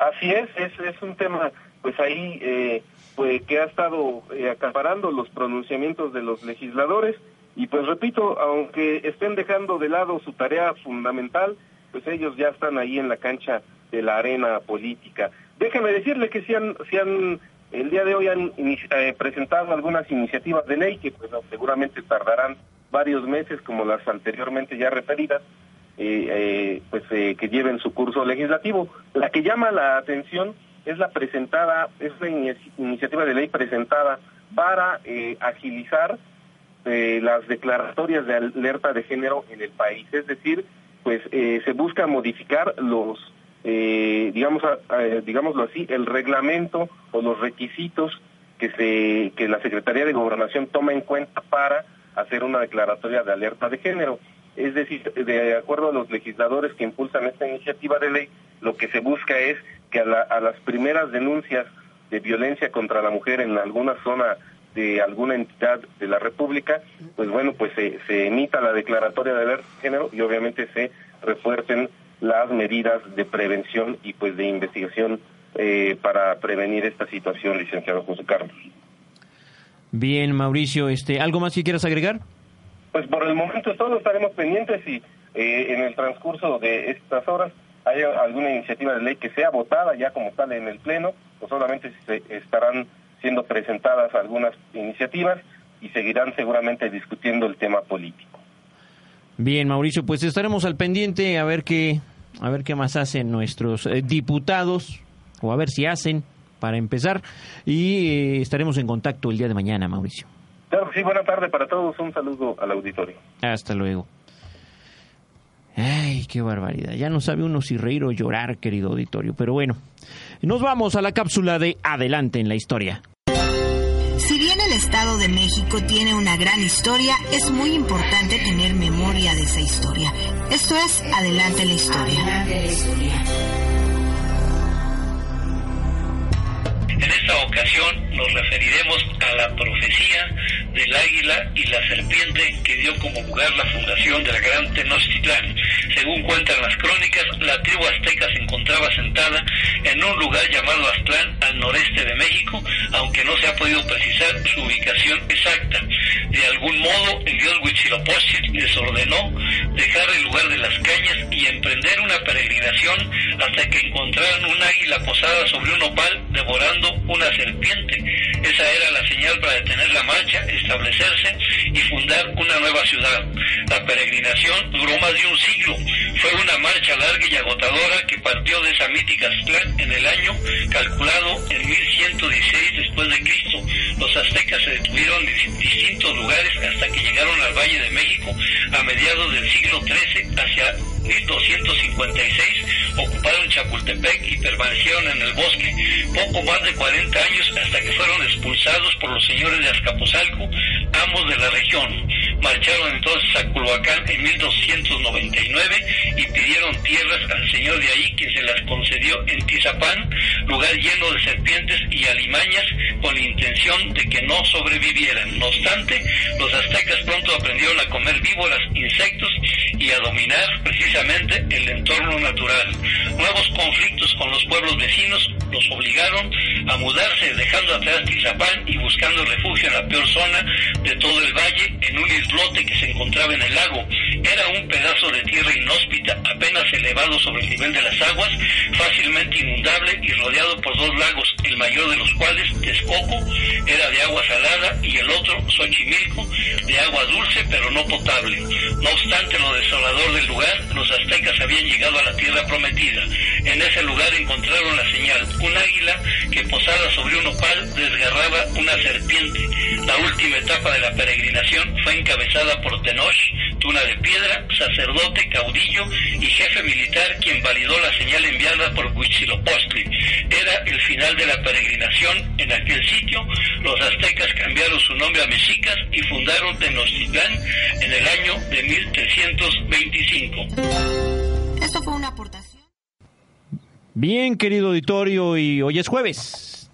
Así es, es, es un tema pues ahí eh, pues, que ha estado eh, acaparando los pronunciamientos de los legisladores y pues repito, aunque estén dejando de lado su tarea fundamental, pues ellos ya están ahí en la cancha de la arena política. Déjeme decirle que si han, si han el día de hoy han eh, presentado algunas iniciativas de ley que pues seguramente tardarán varios meses como las anteriormente ya referidas, eh, eh, pues eh, que lleven su curso legislativo. La que llama la atención es la presentada, es la iniciativa de ley presentada para eh, agilizar eh, las declaratorias de alerta de género en el país. Es decir, pues eh, se busca modificar los, eh, digamos, digámoslo así, el reglamento o los requisitos que, se, que la Secretaría de Gobernación toma en cuenta para hacer una declaratoria de alerta de género. Es decir, de acuerdo a los legisladores que impulsan esta iniciativa de ley, lo que se busca es que a, la, a las primeras denuncias de violencia contra la mujer en alguna zona de alguna entidad de la República, pues bueno, pues se, se emita la declaratoria de de género y obviamente se refuercen las medidas de prevención y pues de investigación eh, para prevenir esta situación, licenciado José Carlos. Bien, Mauricio, este, ¿algo más que quieras agregar? Pues por el momento todos estaremos pendientes y eh, en el transcurso de estas horas hay alguna iniciativa de ley que sea votada ya como tal en el Pleno, o solamente se estarán siendo presentadas algunas iniciativas y seguirán seguramente discutiendo el tema político. Bien, Mauricio, pues estaremos al pendiente a ver qué, a ver qué más hacen nuestros eh, diputados, o a ver si hacen, para empezar, y eh, estaremos en contacto el día de mañana, Mauricio. Claro sí, buena tarde para todos, un saludo al auditorio. Hasta luego. Ay, qué barbaridad. Ya no sabe uno si reír o llorar, querido auditorio. Pero bueno, nos vamos a la cápsula de Adelante en la historia. Estado de México tiene una gran historia, es muy importante tener memoria de esa historia. Esto es Adelante la historia. Adelante la historia. En esta ocasión nos referiremos a la profecía del águila y la serpiente que dio como lugar la fundación de la gran Tenochtitlán. Según cuentan las crónicas, la tribu azteca se encontraba sentada en un lugar llamado Aztlán al noreste de México, aunque no se ha podido precisar su ubicación exacta. De algún modo, el dios Huitzilopochtli les ordenó dejar el lugar de las cañas y emprender una peregrinación hasta que encontraran un águila posada sobre un opal devorando una serpiente. Esa era la señal para detener la marcha, establecerse y fundar una nueva ciudad. La peregrinación duró más de un siglo. Fue una marcha larga y agotadora que partió de esa mítica Aztlán en el año calculado en 1116 después de Cristo. Los aztecas se detuvieron en distintos lugares hasta que llegaron al Valle de México a mediados del siglo XIII hacia 1256 ocuparon Chapultepec y permanecieron en el bosque poco más de 40 años hasta que fueron expulsados por los señores de Azcapotzalco, amos de la región. Marcharon entonces a Culhuacán en 1299 y pidieron tierras al señor de ahí, quien se las concedió en Tizapán, lugar lleno de serpientes y alimañas, con intención de que no sobrevivieran. No obstante, los aztecas pronto aprendieron a comer víboras, insectos y a dominar precisamente el entorno natural. Nuevos conflictos con los pueblos vecinos los obligaron a mudarse dejando atrás Tizapán y buscando refugio en la peor zona de todo el valle, en un islote que se encontraba en el lago. Era un pedazo de tierra inhóspita, apenas elevado sobre el nivel de las aguas, fácilmente inundable y rodeado por dos lagos, el mayor de los cuales, Texcoco, era de agua salada y el otro, Xochimilco, de agua dulce pero no potable. No obstante lo desolador del lugar, los aztecas habían llegado a la tierra prometida. En ese lugar encontraron la señal, un águila que posada sobre un opal desgarraba una serpiente. La última etapa de la peregrinación fue encabezada por Tenoch, Tuna de Piedra, sacerdote, caudillo y jefe militar quien validó la señal enviada por Huitzilopochtli. Era el final de la peregrinación. En aquel sitio, los aztecas cambiaron su nombre a mexicas y fundaron Tenochtitlán en el año de 1325. Esto fue una aportación. Bien, querido auditorio, y hoy es jueves.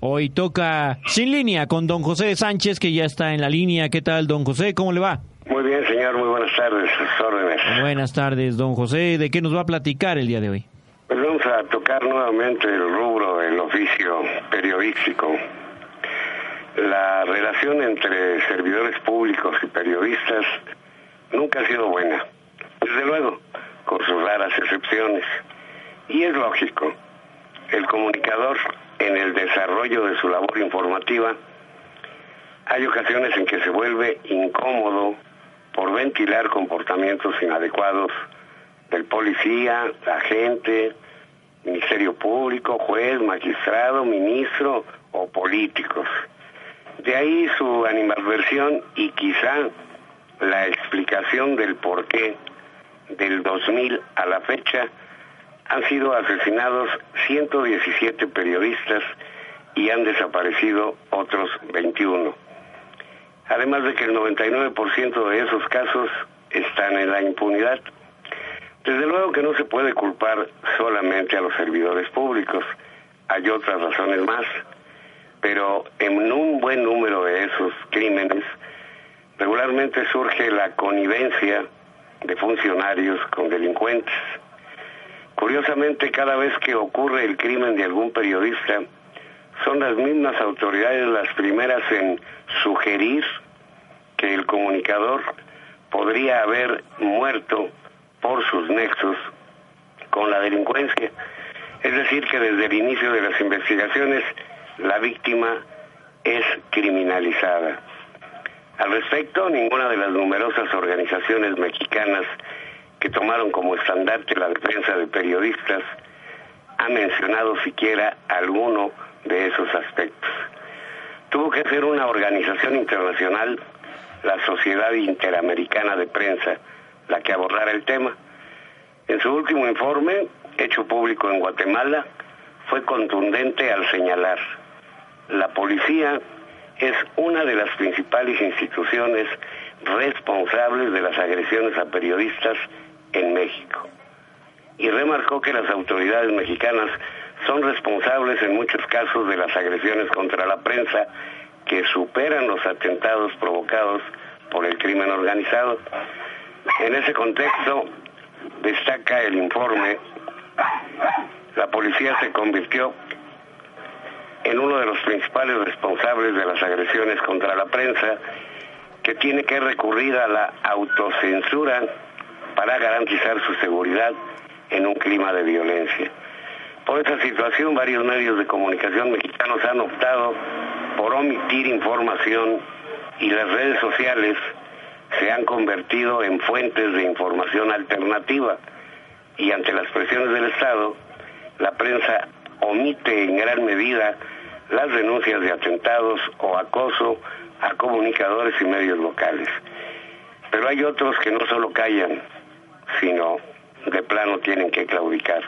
Hoy toca sin línea con don José Sánchez, que ya está en la línea. ¿Qué tal, don José? ¿Cómo le va? Muy bien, señor. Muy buenas tardes. Sus órdenes. Buenas tardes, don José. ¿De qué nos va a platicar el día de hoy? Pues vamos a tocar nuevamente el rubro del oficio periodístico. La relación entre servidores públicos y periodistas nunca ha sido buena. Desde luego, con sus raras excepciones. Y es lógico. El comunicador, en el desarrollo de su labor informativa, hay ocasiones en que se vuelve incómodo por ventilar comportamientos inadecuados del policía, agente, ministerio público, juez, magistrado, ministro o políticos. De ahí su animadversión y quizá la explicación del por qué del 2000 a la fecha han sido asesinados 117 periodistas y han desaparecido otros 21. Además de que el 99% de esos casos están en la impunidad. Desde luego que no se puede culpar solamente a los servidores públicos, hay otras razones más, pero en un buen número de esos crímenes regularmente surge la connivencia de funcionarios con delincuentes. Curiosamente, cada vez que ocurre el crimen de algún periodista, son las mismas autoridades las primeras en sugerir que el comunicador podría haber muerto por sus nexos con la delincuencia. Es decir, que desde el inicio de las investigaciones la víctima es criminalizada. Al respecto, ninguna de las numerosas organizaciones mexicanas que tomaron como estandarte la defensa de periodistas ha mencionado siquiera alguno de esos aspectos. Tuvo que ser una organización internacional, la Sociedad Interamericana de Prensa, la que abordara el tema. En su último informe, hecho público en Guatemala, fue contundente al señalar, la policía es una de las principales instituciones responsables de las agresiones a periodistas en México. Y remarcó que las autoridades mexicanas son responsables en muchos casos de las agresiones contra la prensa que superan los atentados provocados por el crimen organizado. En ese contexto, destaca el informe, la policía se convirtió en uno de los principales responsables de las agresiones contra la prensa, que tiene que recurrir a la autocensura para garantizar su seguridad en un clima de violencia. Por esa situación, varios medios de comunicación mexicanos han optado por omitir información y las redes sociales se han convertido en fuentes de información alternativa y ante las presiones del Estado, la prensa omite en gran medida las denuncias de atentados o acoso a comunicadores y medios locales. Pero hay otros que no solo callan, sino de plano tienen que claudicar.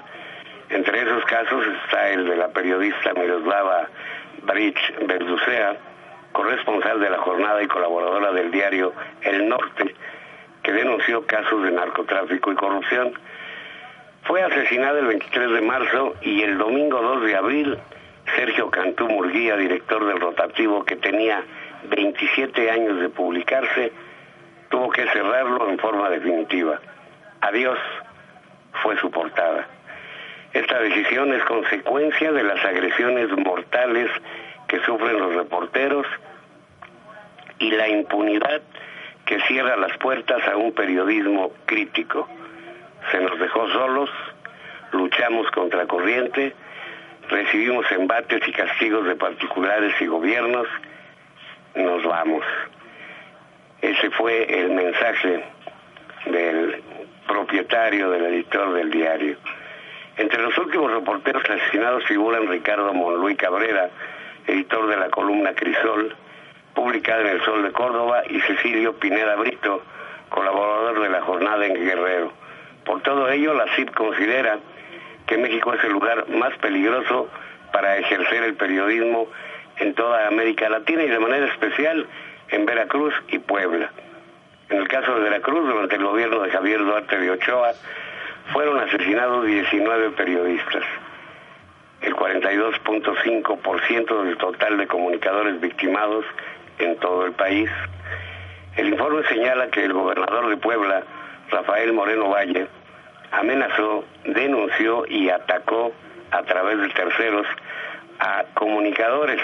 Entre esos casos está el de la periodista Miroslava Brich Verducea, corresponsal de la jornada y colaboradora del diario El Norte, que denunció casos de narcotráfico y corrupción. Fue asesinada el 23 de marzo y el domingo 2 de abril, Sergio Cantú Murguía, director del rotativo que tenía 27 años de publicarse, tuvo que cerrarlo en forma definitiva. Adiós fue su portada. Esta decisión es consecuencia de las agresiones mortales que sufren los reporteros y la impunidad que cierra las puertas a un periodismo crítico. Se nos dejó solos, luchamos contra corriente, recibimos embates y castigos de particulares y gobiernos, nos vamos. Ese fue el mensaje del propietario, del editor del diario. Entre los últimos reporteros asesinados figuran Ricardo Monluí Cabrera, editor de la columna Crisol, publicada en El Sol de Córdoba, y Cecilio Pineda Brito, colaborador de la jornada en Guerrero. Por todo ello, la CIP considera que México es el lugar más peligroso para ejercer el periodismo en toda América Latina y de manera especial en Veracruz y Puebla. En el caso de Veracruz, durante el gobierno de Javier Duarte de Ochoa, fueron asesinados 19 periodistas. El 42.5% del total de comunicadores victimados en todo el país. El informe señala que el gobernador de Puebla, Rafael Moreno Valle, amenazó, denunció y atacó a través de terceros a comunicadores,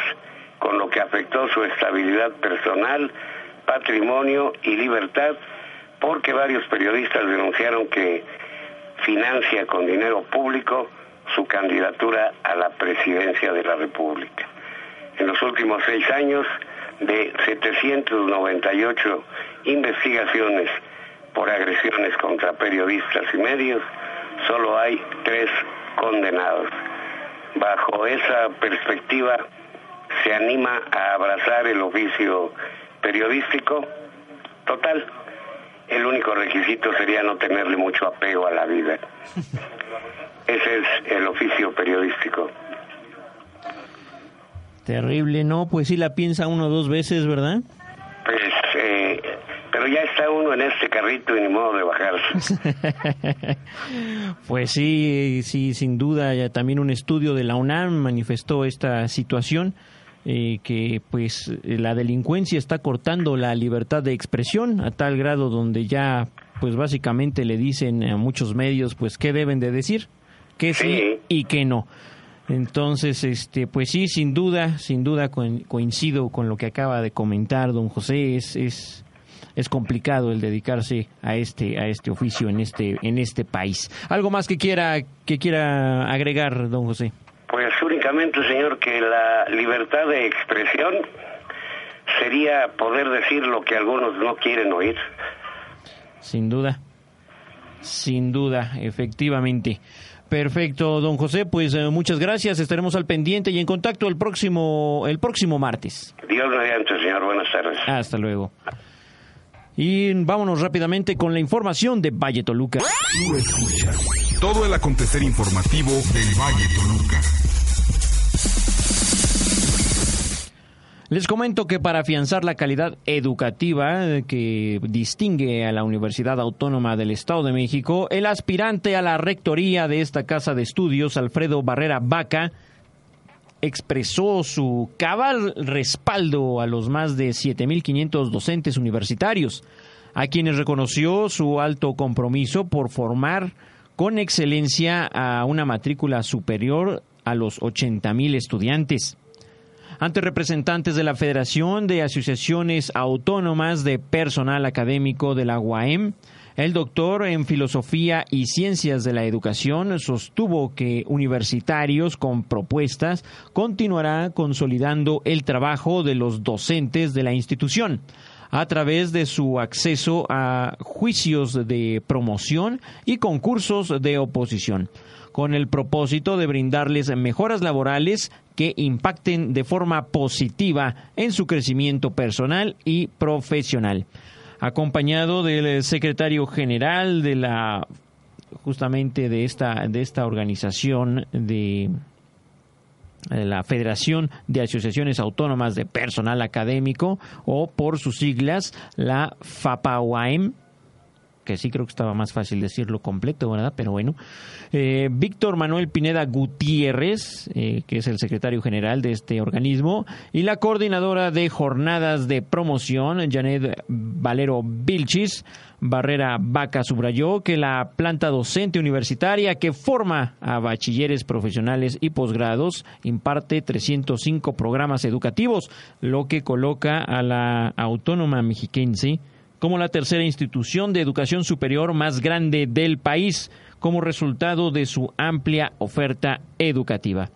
con lo que afectó su estabilidad personal, patrimonio y libertad, porque varios periodistas denunciaron que financia con dinero público su candidatura a la presidencia de la República. En los últimos seis años, de 798 investigaciones por agresiones contra periodistas y medios, solo hay tres condenados. Bajo esa perspectiva, se anima a abrazar el oficio periodístico total. El único requisito sería no tenerle mucho apego a la vida. Ese es el oficio periodístico. Terrible, ¿no? Pues sí la piensa uno dos veces, ¿verdad? Pues, eh, pero ya está uno en este carrito y ni modo de bajarse. pues sí, sí, sin duda, ya también un estudio de la UNAM manifestó esta situación. Eh, que pues la delincuencia está cortando la libertad de expresión a tal grado donde ya pues básicamente le dicen a muchos medios pues qué deben de decir, qué sí, y qué no. Entonces, este, pues sí, sin duda, sin duda coincido con lo que acaba de comentar don José. Es, es, es complicado el dedicarse a este, a este oficio en este, en este país. ¿Algo más que quiera, que quiera agregar, don José? Pues únicamente, señor, que la libertad de expresión sería poder decir lo que algunos no quieren oír. Sin duda, sin duda, efectivamente. Perfecto, don José, pues eh, muchas gracias, estaremos al pendiente y en contacto el próximo el próximo martes. Dios mediante, señor, buenas tardes. Hasta luego. Y vámonos rápidamente con la información de Valle Toluca. Tú escuchas todo el acontecer informativo del Valle Toluca. Les comento que para afianzar la calidad educativa eh, que distingue a la Universidad Autónoma del Estado de México, el aspirante a la rectoría de esta casa de estudios, Alfredo Barrera Vaca, expresó su cabal respaldo a los más de 7.500 docentes universitarios, a quienes reconoció su alto compromiso por formar con excelencia a una matrícula superior a los 80.000 estudiantes. Ante representantes de la Federación de Asociaciones Autónomas de Personal Académico de la UAM, el doctor en Filosofía y Ciencias de la Educación sostuvo que universitarios con propuestas continuará consolidando el trabajo de los docentes de la institución a través de su acceso a juicios de promoción y concursos de oposición con el propósito de brindarles mejoras laborales que impacten de forma positiva en su crecimiento personal y profesional. Acompañado del secretario general de la justamente de esta de esta organización de la Federación de Asociaciones Autónomas de Personal Académico o por sus siglas la FAPAUAM que sí creo que estaba más fácil decirlo completo, ¿verdad? Pero bueno. Eh, Víctor Manuel Pineda Gutiérrez, eh, que es el secretario general de este organismo, y la coordinadora de jornadas de promoción, Janet Valero Vilchis, Barrera Vaca subrayó que la planta docente universitaria que forma a bachilleres profesionales y posgrados imparte 305 programas educativos, lo que coloca a la autónoma mexiquense como la tercera institución de educación superior más grande del país, como resultado de su amplia oferta educativa.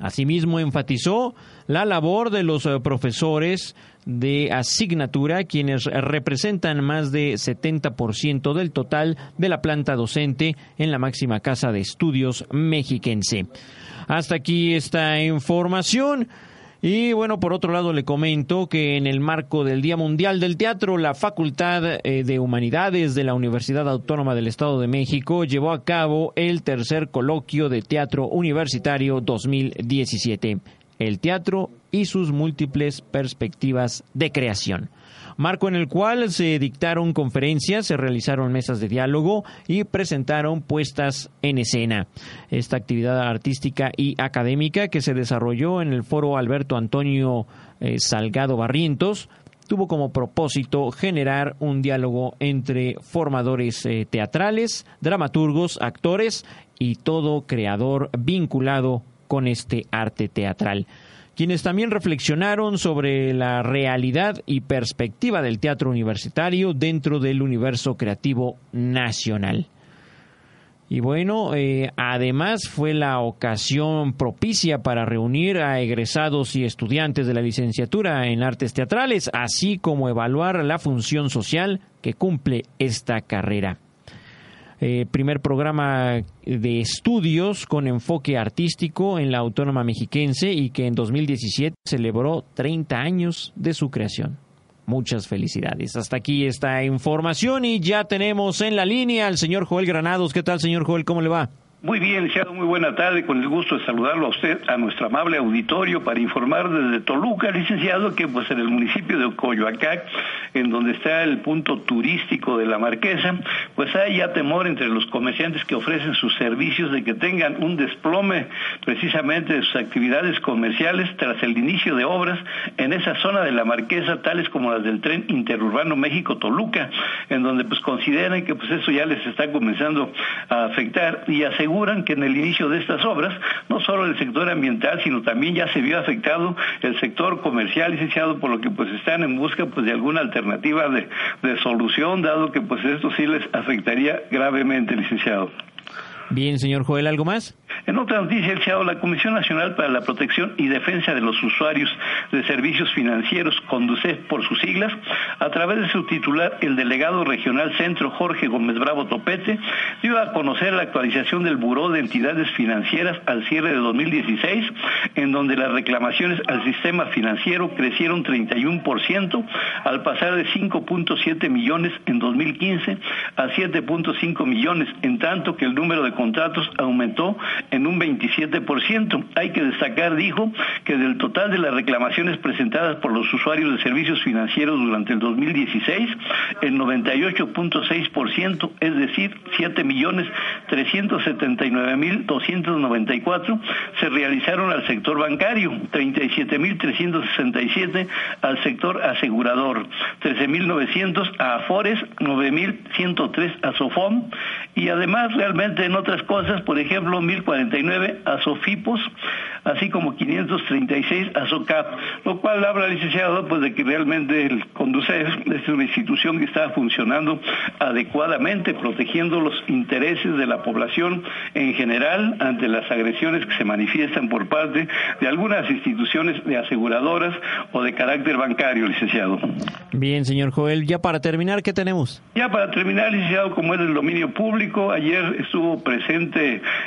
Asimismo, enfatizó la labor de los eh, profesores de asignatura, quienes representan más de 70% del total de la planta docente en la máxima casa de estudios mexiquense. Hasta aquí esta información. Y bueno, por otro lado le comento que en el marco del Día Mundial del Teatro, la Facultad eh, de Humanidades de la Universidad Autónoma del Estado de México llevó a cabo el tercer coloquio de teatro universitario 2017, el teatro y sus múltiples perspectivas de creación marco en el cual se dictaron conferencias, se realizaron mesas de diálogo y presentaron puestas en escena. Esta actividad artística y académica que se desarrolló en el foro Alberto Antonio eh, Salgado Barrientos tuvo como propósito generar un diálogo entre formadores eh, teatrales, dramaturgos, actores y todo creador vinculado con este arte teatral quienes también reflexionaron sobre la realidad y perspectiva del teatro universitario dentro del universo creativo nacional. Y bueno, eh, además fue la ocasión propicia para reunir a egresados y estudiantes de la licenciatura en artes teatrales, así como evaluar la función social que cumple esta carrera. Eh, primer programa de estudios con enfoque artístico en la Autónoma Mexiquense y que en 2017 celebró 30 años de su creación. Muchas felicidades. Hasta aquí esta información y ya tenemos en la línea al señor Joel Granados. ¿Qué tal, señor Joel? ¿Cómo le va? Muy bien, licenciado, muy buena tarde. Con el gusto de saludarlo a usted, a nuestro amable auditorio, para informar desde Toluca, licenciado, que pues en el municipio de Coyoacán, en donde está el punto turístico de la Marquesa, pues hay ya temor entre los comerciantes que ofrecen sus servicios de que tengan un desplome precisamente de sus actividades comerciales tras el inicio de obras en esa zona de la Marquesa, tales como las del tren interurbano México-Toluca, en donde pues consideran que pues eso ya les está comenzando a afectar y hacer aseguran que en el inicio de estas obras, no solo el sector ambiental, sino también ya se vio afectado el sector comercial, licenciado, por lo que pues están en busca pues de alguna alternativa de, de solución, dado que pues esto sí les afectaría gravemente, licenciado. Bien, señor Joel, ¿algo más? En otra noticia, el la Comisión Nacional para la Protección y Defensa de los Usuarios de Servicios Financieros, conduce por sus siglas, a través de su titular, el delegado regional Centro Jorge Gómez Bravo Topete, dio a conocer la actualización del Buró de Entidades Financieras al cierre de 2016, en donde las reclamaciones al sistema financiero crecieron 31%, al pasar de 5.7 millones en 2015 a 7.5 millones, en tanto que el número de contratos aumentó en un 27%. Hay que destacar, dijo, que del total de las reclamaciones presentadas por los usuarios de servicios financieros durante el 2016, el 98.6%, es decir, 7.379.294, se realizaron al sector bancario, 37.367 al sector asegurador, 13.900 a Afores, 9.103 a Sofom y además realmente en otras cosas, por ejemplo, 1049 a Sofipos, así como 536 a SOCAP, lo cual habla, licenciado, pues de que realmente el conducir es una institución que está funcionando adecuadamente, protegiendo los intereses de la población en general ante las agresiones que se manifiestan por parte de algunas instituciones de aseguradoras o de carácter bancario, licenciado. Bien, señor Joel, ya para terminar, ¿qué tenemos? Ya para terminar, licenciado, como es el dominio público, ayer estuvo presente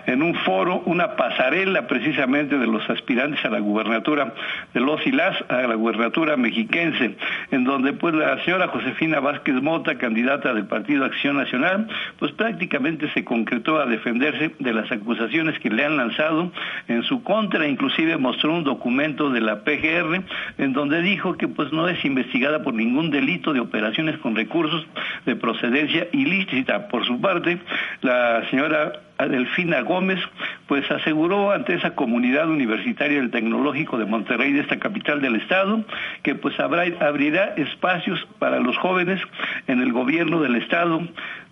en un foro una pasarela precisamente de los aspirantes a la gubernatura de los y las, a la gubernatura mexiquense, en donde pues la señora Josefina Vázquez Mota, candidata del Partido Acción Nacional, pues prácticamente se concretó a defenderse de las acusaciones que le han lanzado en su contra, inclusive mostró un documento de la PGR en donde dijo que pues no es investigada por ningún delito de operaciones con recursos de procedencia ilícita. Por su parte, la señora Delfina Gómez, pues aseguró ante esa comunidad universitaria del Tecnológico de Monterrey, de esta capital del estado, que pues abrirá espacios para los jóvenes en el gobierno del estado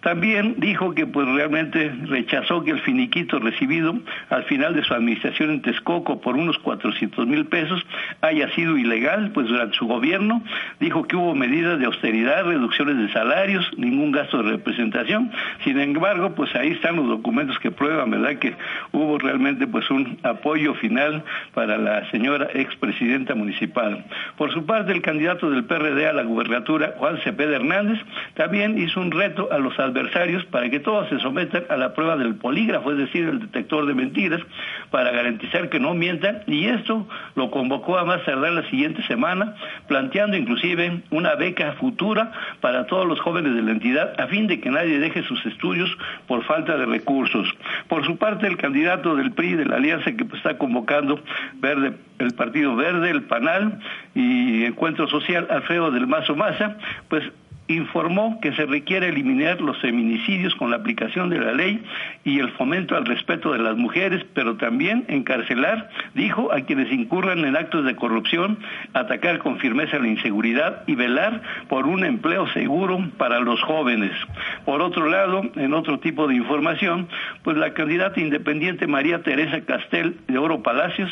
También dijo que pues realmente rechazó que el finiquito recibido al final de su administración en Texcoco por unos 400 mil pesos haya sido ilegal, pues durante su gobierno dijo que hubo medidas de austeridad, reducciones de salarios, ningún gasto de representación. Sin embargo, pues ahí están los documentos que prueban, ¿verdad?, que hubo realmente pues un apoyo final para la señora expresidenta municipal. Por su parte, el candidato del PRD a la gubernatura, Juan Cepeda Hernández, también hizo un reto a los adversarios para que todos se sometan a la prueba del polígrafo, es decir, el detector de mentiras, para garantizar que no mientan, y esto lo convocó a más tardar la siguiente semana, planteando inclusive una beca futura para todos los jóvenes de la entidad, a fin de que nadie deje sus estudios por falta de recursos. Por su parte, el candidato del PRI de la alianza que está convocando Verde, el Partido Verde, el PANAL y Encuentro Social, Alfredo del Mazo Maza, pues informó que se requiere eliminar los feminicidios con la aplicación de la ley y el fomento al respeto de las mujeres, pero también encarcelar, dijo, a quienes incurran en actos de corrupción, atacar con firmeza la inseguridad y velar por un empleo seguro para los jóvenes. Por otro lado, en otro tipo de información, pues la candidata independiente María Teresa Castel de Oro Palacios,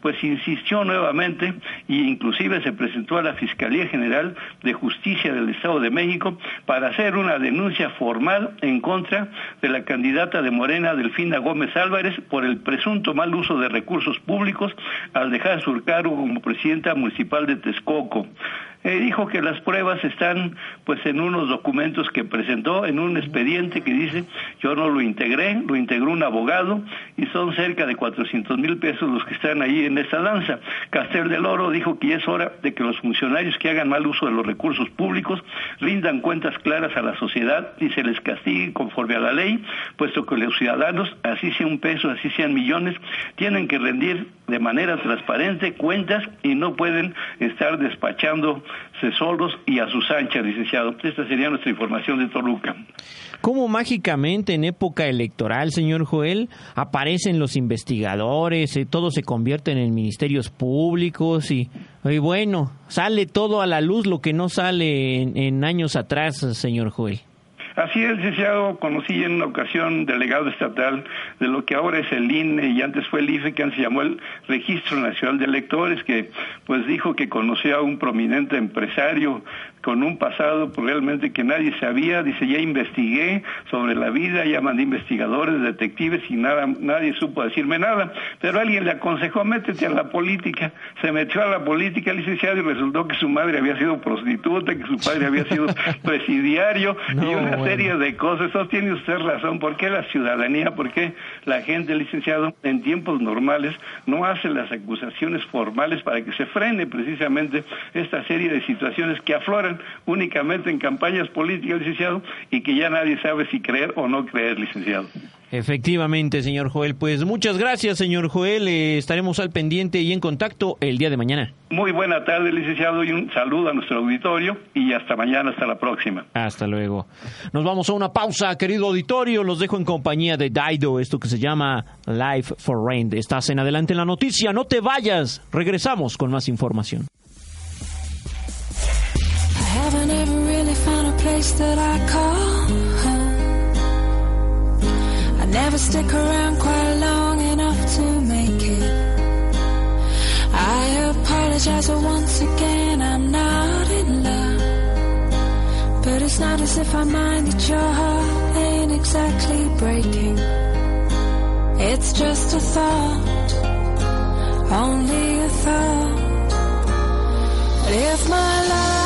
pues insistió nuevamente e inclusive se presentó a la Fiscalía General de Justicia del Estado de México para hacer una denuncia formal en contra de la candidata de Morena, Delfina Gómez Álvarez, por el presunto mal uso de recursos públicos al dejar su cargo como presidenta municipal de Texcoco. Eh, dijo que las pruebas están pues en unos documentos que presentó en un expediente que dice yo no lo integré, lo integró un abogado y son cerca de 400 mil pesos los que están ahí en esta danza. Castel del Oro dijo que es hora de que los funcionarios que hagan mal uso de los recursos públicos rindan cuentas claras a la sociedad y se les castigue conforme a la ley, puesto que los ciudadanos, así sea un peso, así sean millones, tienen que rendir de manera transparente cuentas y no pueden estar despachando solos y a sus anchas, licenciado. Esta sería nuestra información de Toluca. ¿Cómo mágicamente en época electoral, señor Joel, aparecen los investigadores, eh, todo se convierte en ministerios públicos y, y, bueno, sale todo a la luz lo que no sale en, en años atrás, señor Joel? Así es, licenciado, conocí en una ocasión delegado estatal de lo que ahora es el INE y antes fue el IFE, que se llamó el Registro Nacional de Electores, que pues dijo que conocía a un prominente empresario con un pasado pues, realmente que nadie sabía, dice, ya investigué sobre la vida, ya mandé investigadores, detectives y nada, nadie supo decirme nada, pero alguien le aconsejó, métete a la política, se metió a la política, licenciado, y resultó que su madre había sido prostituta, que su padre había sido presidiario y una serie de cosas, eso tiene usted razón, ¿por qué la ciudadanía, por qué la gente, licenciado, en tiempos normales no hace las acusaciones formales para que se frene precisamente esta serie de situaciones que afloran únicamente en campañas políticas, licenciado, y que ya nadie sabe si creer o no creer, licenciado. Efectivamente, señor Joel. Pues muchas gracias, señor Joel. Eh, estaremos al pendiente y en contacto el día de mañana. Muy buena tarde, licenciado, y un saludo a nuestro auditorio y hasta mañana, hasta la próxima. Hasta luego. Nos vamos a una pausa, querido auditorio. Los dejo en compañía de Daido, esto que se llama Life for Rain. Estás en adelante en la noticia, no te vayas. Regresamos con más información. Place that I call home. I never stick around quite long enough to make it. I apologize once again, I'm not in love. But it's not as if I mind that your heart ain't exactly breaking. It's just a thought, only a thought. But if my life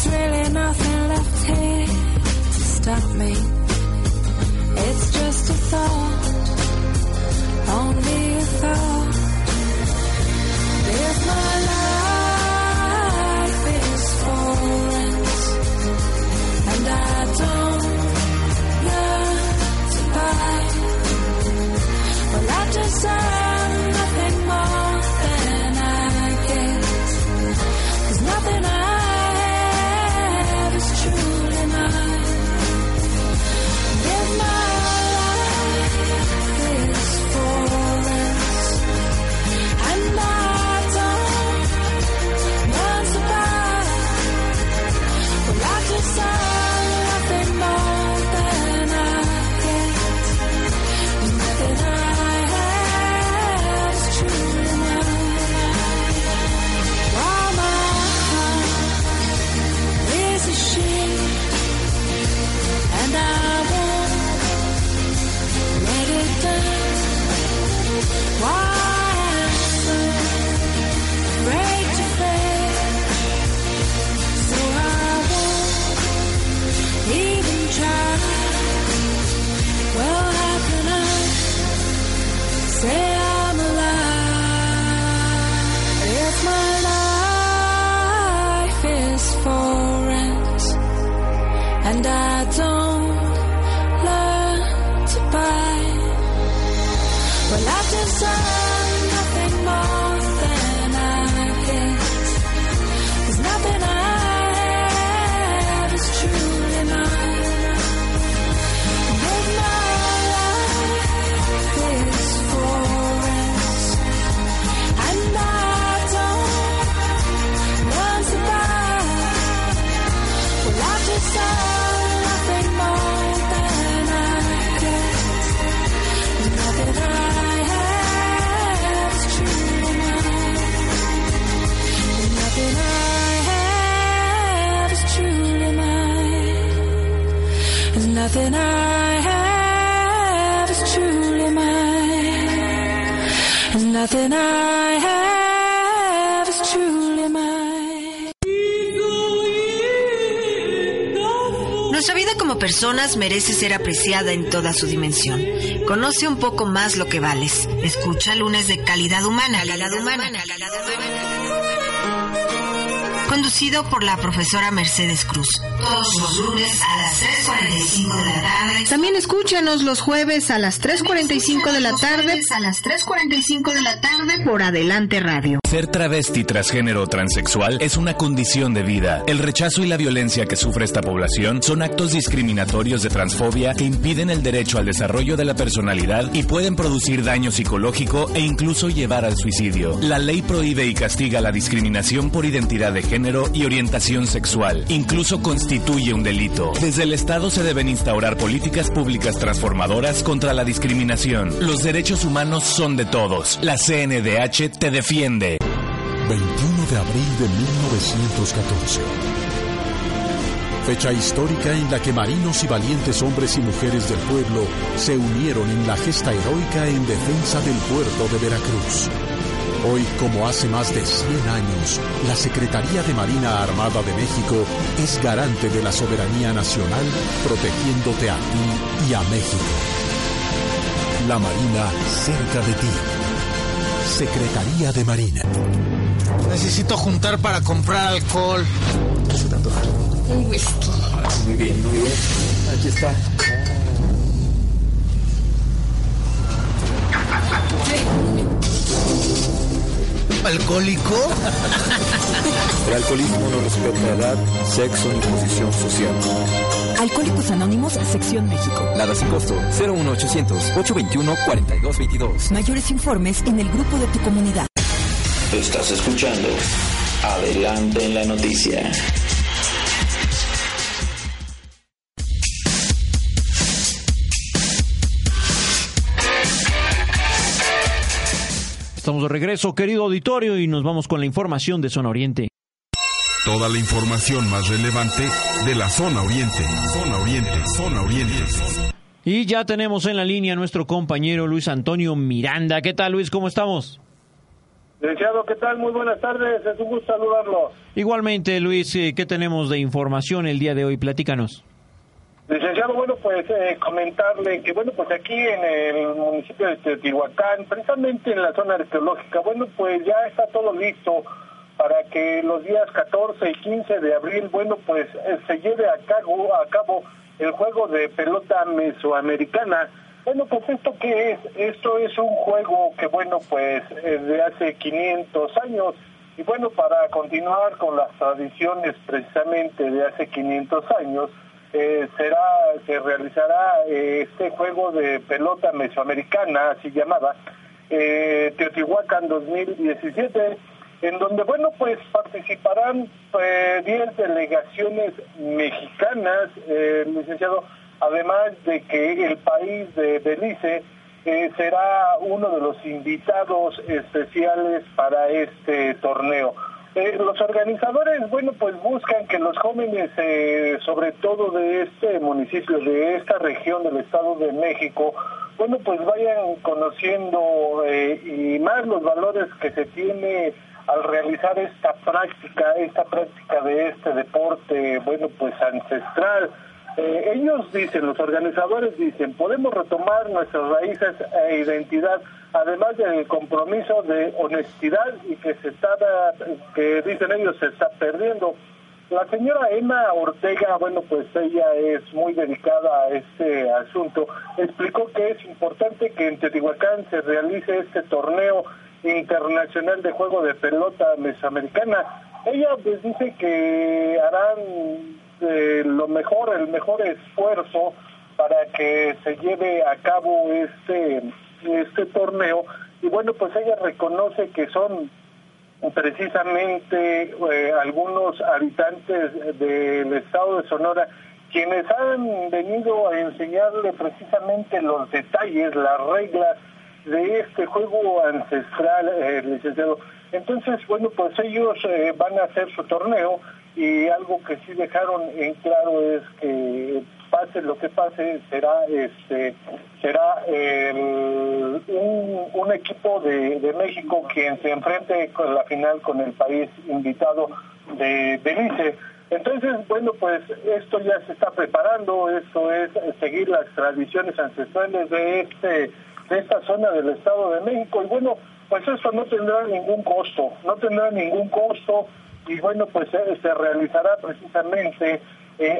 There's really nothing left here to stop me. It's just a thought, only a thought. If my life is for rent, and I don't learn to buy, well, I just. I have is truly mine. And nothing I have is truly mine. Nuestra vida como personas merece ser apreciada en toda su dimensión. Conoce un poco más lo que vales. Escucha lunes de calidad humana. Calidad humana. Conducido por la profesora Mercedes Cruz. Todos los lunes a las 3.45 de la tarde. También escúchanos los jueves a las 3.45 de la tarde. A las 3.45 de la tarde por Adelante Radio. Ser travesti, transgénero o transexual es una condición de vida. El rechazo y la violencia que sufre esta población son actos discriminatorios de transfobia que impiden el derecho al desarrollo de la personalidad y pueden producir daño psicológico e incluso llevar al suicidio. La ley prohíbe y castiga la discriminación por identidad de género y orientación sexual. Incluso un delito. Desde el Estado se deben instaurar políticas públicas transformadoras contra la discriminación. Los derechos humanos son de todos. La CNDH te defiende. 21 de abril de 1914. Fecha histórica en la que marinos y valientes hombres y mujeres del pueblo se unieron en la gesta heroica en defensa del puerto de Veracruz. Hoy, como hace más de 100 años, la Secretaría de Marina Armada de México es garante de la soberanía nacional, protegiéndote a ti y a México. La Marina cerca de ti. Secretaría de Marina. Necesito juntar para comprar alcohol. ¿Qué se te antoja? Un whisky. Muy bien, muy bien. Aquí está. ¿Alcohólico? El alcoholismo no respeta edad, sexo ni posición social. Alcohólicos Anónimos, Sección México. Nada sin costo. 01800 821 4222. Mayores informes en el grupo de tu comunidad. Estás escuchando Adelante en la noticia. Estamos de regreso, querido auditorio, y nos vamos con la información de Zona Oriente. Toda la información más relevante de la zona oriente. Zona oriente, zona oriente. Y ya tenemos en la línea a nuestro compañero Luis Antonio Miranda. ¿Qué tal, Luis? ¿Cómo estamos? Licenciado, ¿qué tal? Muy buenas tardes. Es un gusto saludarlo. Igualmente, Luis, eh, ¿qué tenemos de información el día de hoy? Platícanos. Licenciado, bueno, pues eh, comentarle que, bueno, pues aquí en el municipio de Teotihuacán, precisamente en la zona arqueológica, bueno, pues ya está todo listo para que los días 14 y 15 de abril, bueno, pues eh, se lleve a cabo, el juego de pelota mesoamericana. Bueno, pues esto qué es? Esto es un juego que, bueno, pues es de hace 500 años. Y bueno, para continuar con las tradiciones precisamente de hace 500 años, eh, será se realizará eh, este juego de pelota mesoamericana, así llamada, eh, Teotihuacán 2017, en donde, bueno, pues participarán 10 delegaciones mexicanas, licenciado, además de que el país de Belice será uno de los invitados especiales para este torneo. Los organizadores, bueno, pues buscan que los jóvenes, eh, sobre todo de este municipio, de esta región del Estado de México, bueno, pues vayan conociendo eh, y más los valores que se tiene al realizar esta práctica, esta práctica de este deporte, bueno, pues ancestral. Eh, ellos dicen, los organizadores dicen, podemos retomar nuestras raíces e identidad, además del compromiso de honestidad y que se está, que dicen ellos, se está perdiendo. La señora Emma Ortega, bueno, pues ella es muy dedicada a este asunto. Explicó que es importante que en Teotihuacán se realice este torneo internacional de juego de pelota mesoamericana. Ella pues dice que harán eh, lo mejor, el mejor esfuerzo para que se lleve a cabo este este torneo y bueno pues ella reconoce que son precisamente eh, algunos habitantes del estado de Sonora quienes han venido a enseñarle precisamente los detalles, las reglas de este juego ancestral, eh, licenciado. Entonces, bueno, pues ellos eh, van a hacer su torneo y algo que sí dejaron en claro es que pase lo que pase será este será un, un, equipo de, de, México quien se enfrente con la final con el país invitado de Belice. Entonces, bueno, pues esto ya se está preparando, esto es seguir las tradiciones ancestrales de este de esta zona del Estado de México y bueno, pues eso no tendrá ningún costo, no tendrá ningún costo y bueno, pues se realizará precisamente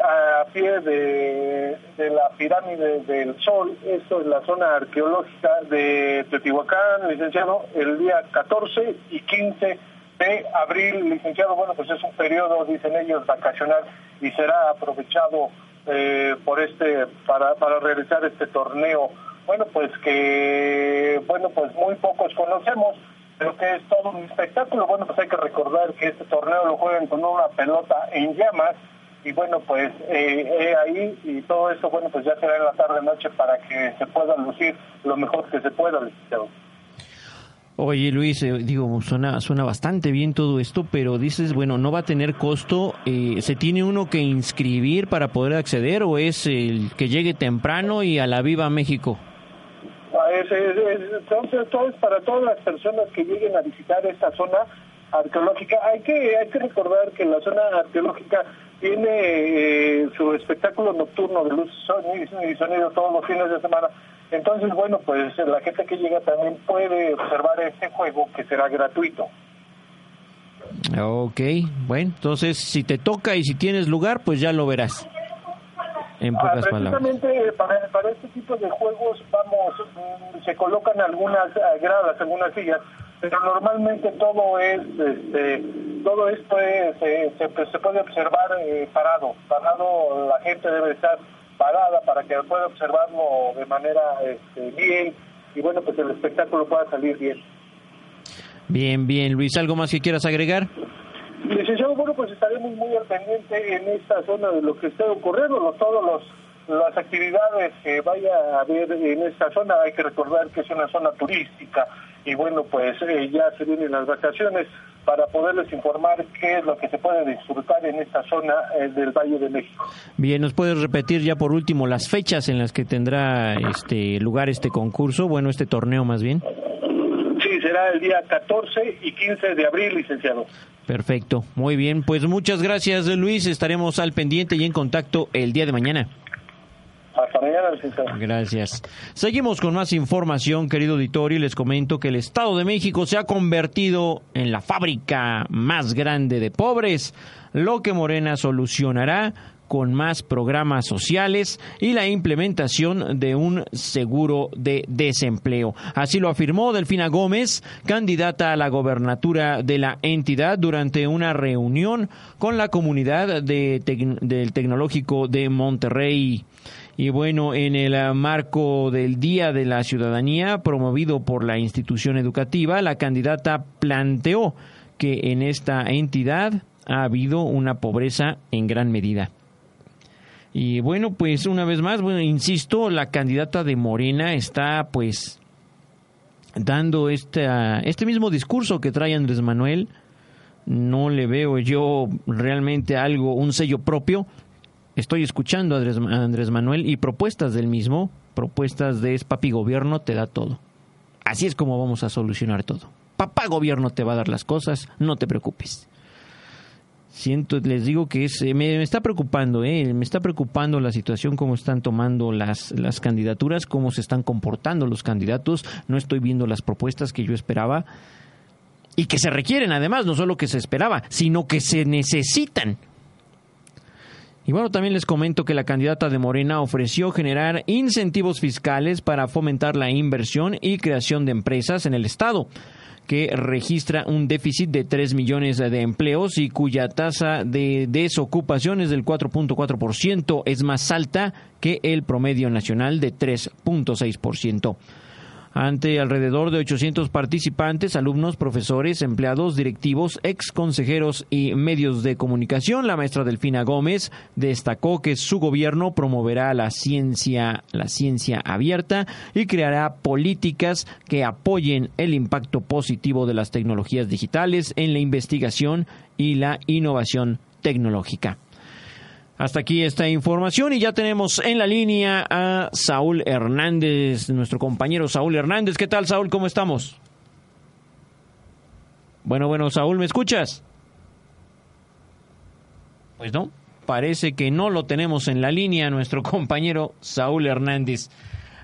a pie de, la pirámide del Sol, esto es la zona arqueológica de Teotihuacán, licenciado, el día 14 y 15 de abril, licenciado, bueno, pues es un periodo, dicen ellos, vacacional y será aprovechado eh, por este, para, para realizar este torneo. Bueno, pues que, bueno, pues muy pocos conocemos, pero que es todo un espectáculo. Bueno, pues hay que recordar que este torneo lo juegan con una pelota en llamas, y bueno pues eh, ahí y todo eso bueno pues ya será en la tarde noche para que se pueda lucir lo mejor que se pueda licenciado Oye Luis, eh, digo, suena, suena bastante bien todo esto, pero dices, bueno, no va a tener costo, eh, ¿se tiene uno que inscribir para poder acceder o es el que llegue temprano y a la Viva México? Ah, es, entonces, todo es para todas las personas que lleguen a visitar esta zona arqueológica. Hay que, hay que recordar que la zona arqueológica tiene eh, su espectáculo nocturno de luz y sonido todos los fines de semana. Entonces, bueno, pues la gente que llega también puede observar este juego que será gratuito. Ok, bueno, entonces si te toca y si tienes lugar, pues ya lo verás. En ah, pocas precisamente Para, para este tipo de juegos, vamos, mm, se colocan algunas eh, gradas, algunas sillas pero normalmente todo es, este, todo esto es, se, pues, se, puede observar eh, parado, parado la gente debe estar parada para que pueda observarlo de manera este, bien y bueno, pues el espectáculo pueda salir bien. Bien, bien, Luis, ¿algo más que quieras agregar? Licenciado, bueno, pues estaremos muy al pendiente en esta zona de lo que esté ocurriendo, todos los las actividades que vaya a haber en esta zona, hay que recordar que es una zona turística y bueno, pues eh, ya se vienen las vacaciones para poderles informar qué es lo que se puede disfrutar en esta zona eh, del Valle de México. Bien, ¿nos puedes repetir ya por último las fechas en las que tendrá este lugar este concurso, bueno, este torneo más bien? Sí, será el día 14 y 15 de abril, licenciado. Perfecto, muy bien, pues muchas gracias Luis, estaremos al pendiente y en contacto el día de mañana. Hasta mañana, Gracias. Seguimos con más información, querido auditorio, y les comento que el Estado de México se ha convertido en la fábrica más grande de pobres, lo que Morena solucionará con más programas sociales y la implementación de un seguro de desempleo. Así lo afirmó Delfina Gómez, candidata a la gobernatura de la entidad, durante una reunión con la comunidad de del Tecnológico de Monterrey. Y bueno, en el ah, marco del Día de la Ciudadanía, promovido por la institución educativa, la candidata planteó que en esta entidad ha habido una pobreza en gran medida. Y bueno, pues una vez más, bueno, insisto, la candidata de Morena está pues dando este, este mismo discurso que trae Andrés Manuel. No le veo yo realmente algo, un sello propio, estoy escuchando a Andrés, Manuel y propuestas del mismo, propuestas de papi gobierno te da todo. Así es como vamos a solucionar todo. Papá gobierno te va a dar las cosas, no te preocupes. Siento, les digo que es, eh, me, está preocupando, eh, me está preocupando la situación, cómo están tomando las, las candidaturas, cómo se están comportando los candidatos. No estoy viendo las propuestas que yo esperaba y que se requieren además, no solo que se esperaba, sino que se necesitan Y bueno, también les comento que la candidata de Morena ofreció generar incentivos fiscales para fomentar la inversión y creación de empresas en el Estado que registra un déficit de 3 millones de empleos y cuya tasa de desocupación es del 4.4%, es más alta que el promedio nacional de 3.6% ante alrededor de 800 participantes, alumnos, profesores, empleados, directivos, ex consejeros y medios de comunicación. La maestra Delfina Gómez destacó que su gobierno promoverá la ciencia, la ciencia abierta y creará políticas que apoyen el impacto positivo de las tecnologías digitales en la investigación y la innovación tecnológica. Hasta aquí esta información y ya tenemos en la línea a Saúl Hernández, nuestro compañero Saúl Hernández. ¿Qué tal, Saúl? ¿Cómo estamos? Bueno, bueno, Saúl, ¿me escuchas? Pues no, parece que no lo tenemos en la línea, nuestro compañero Saúl Hernández.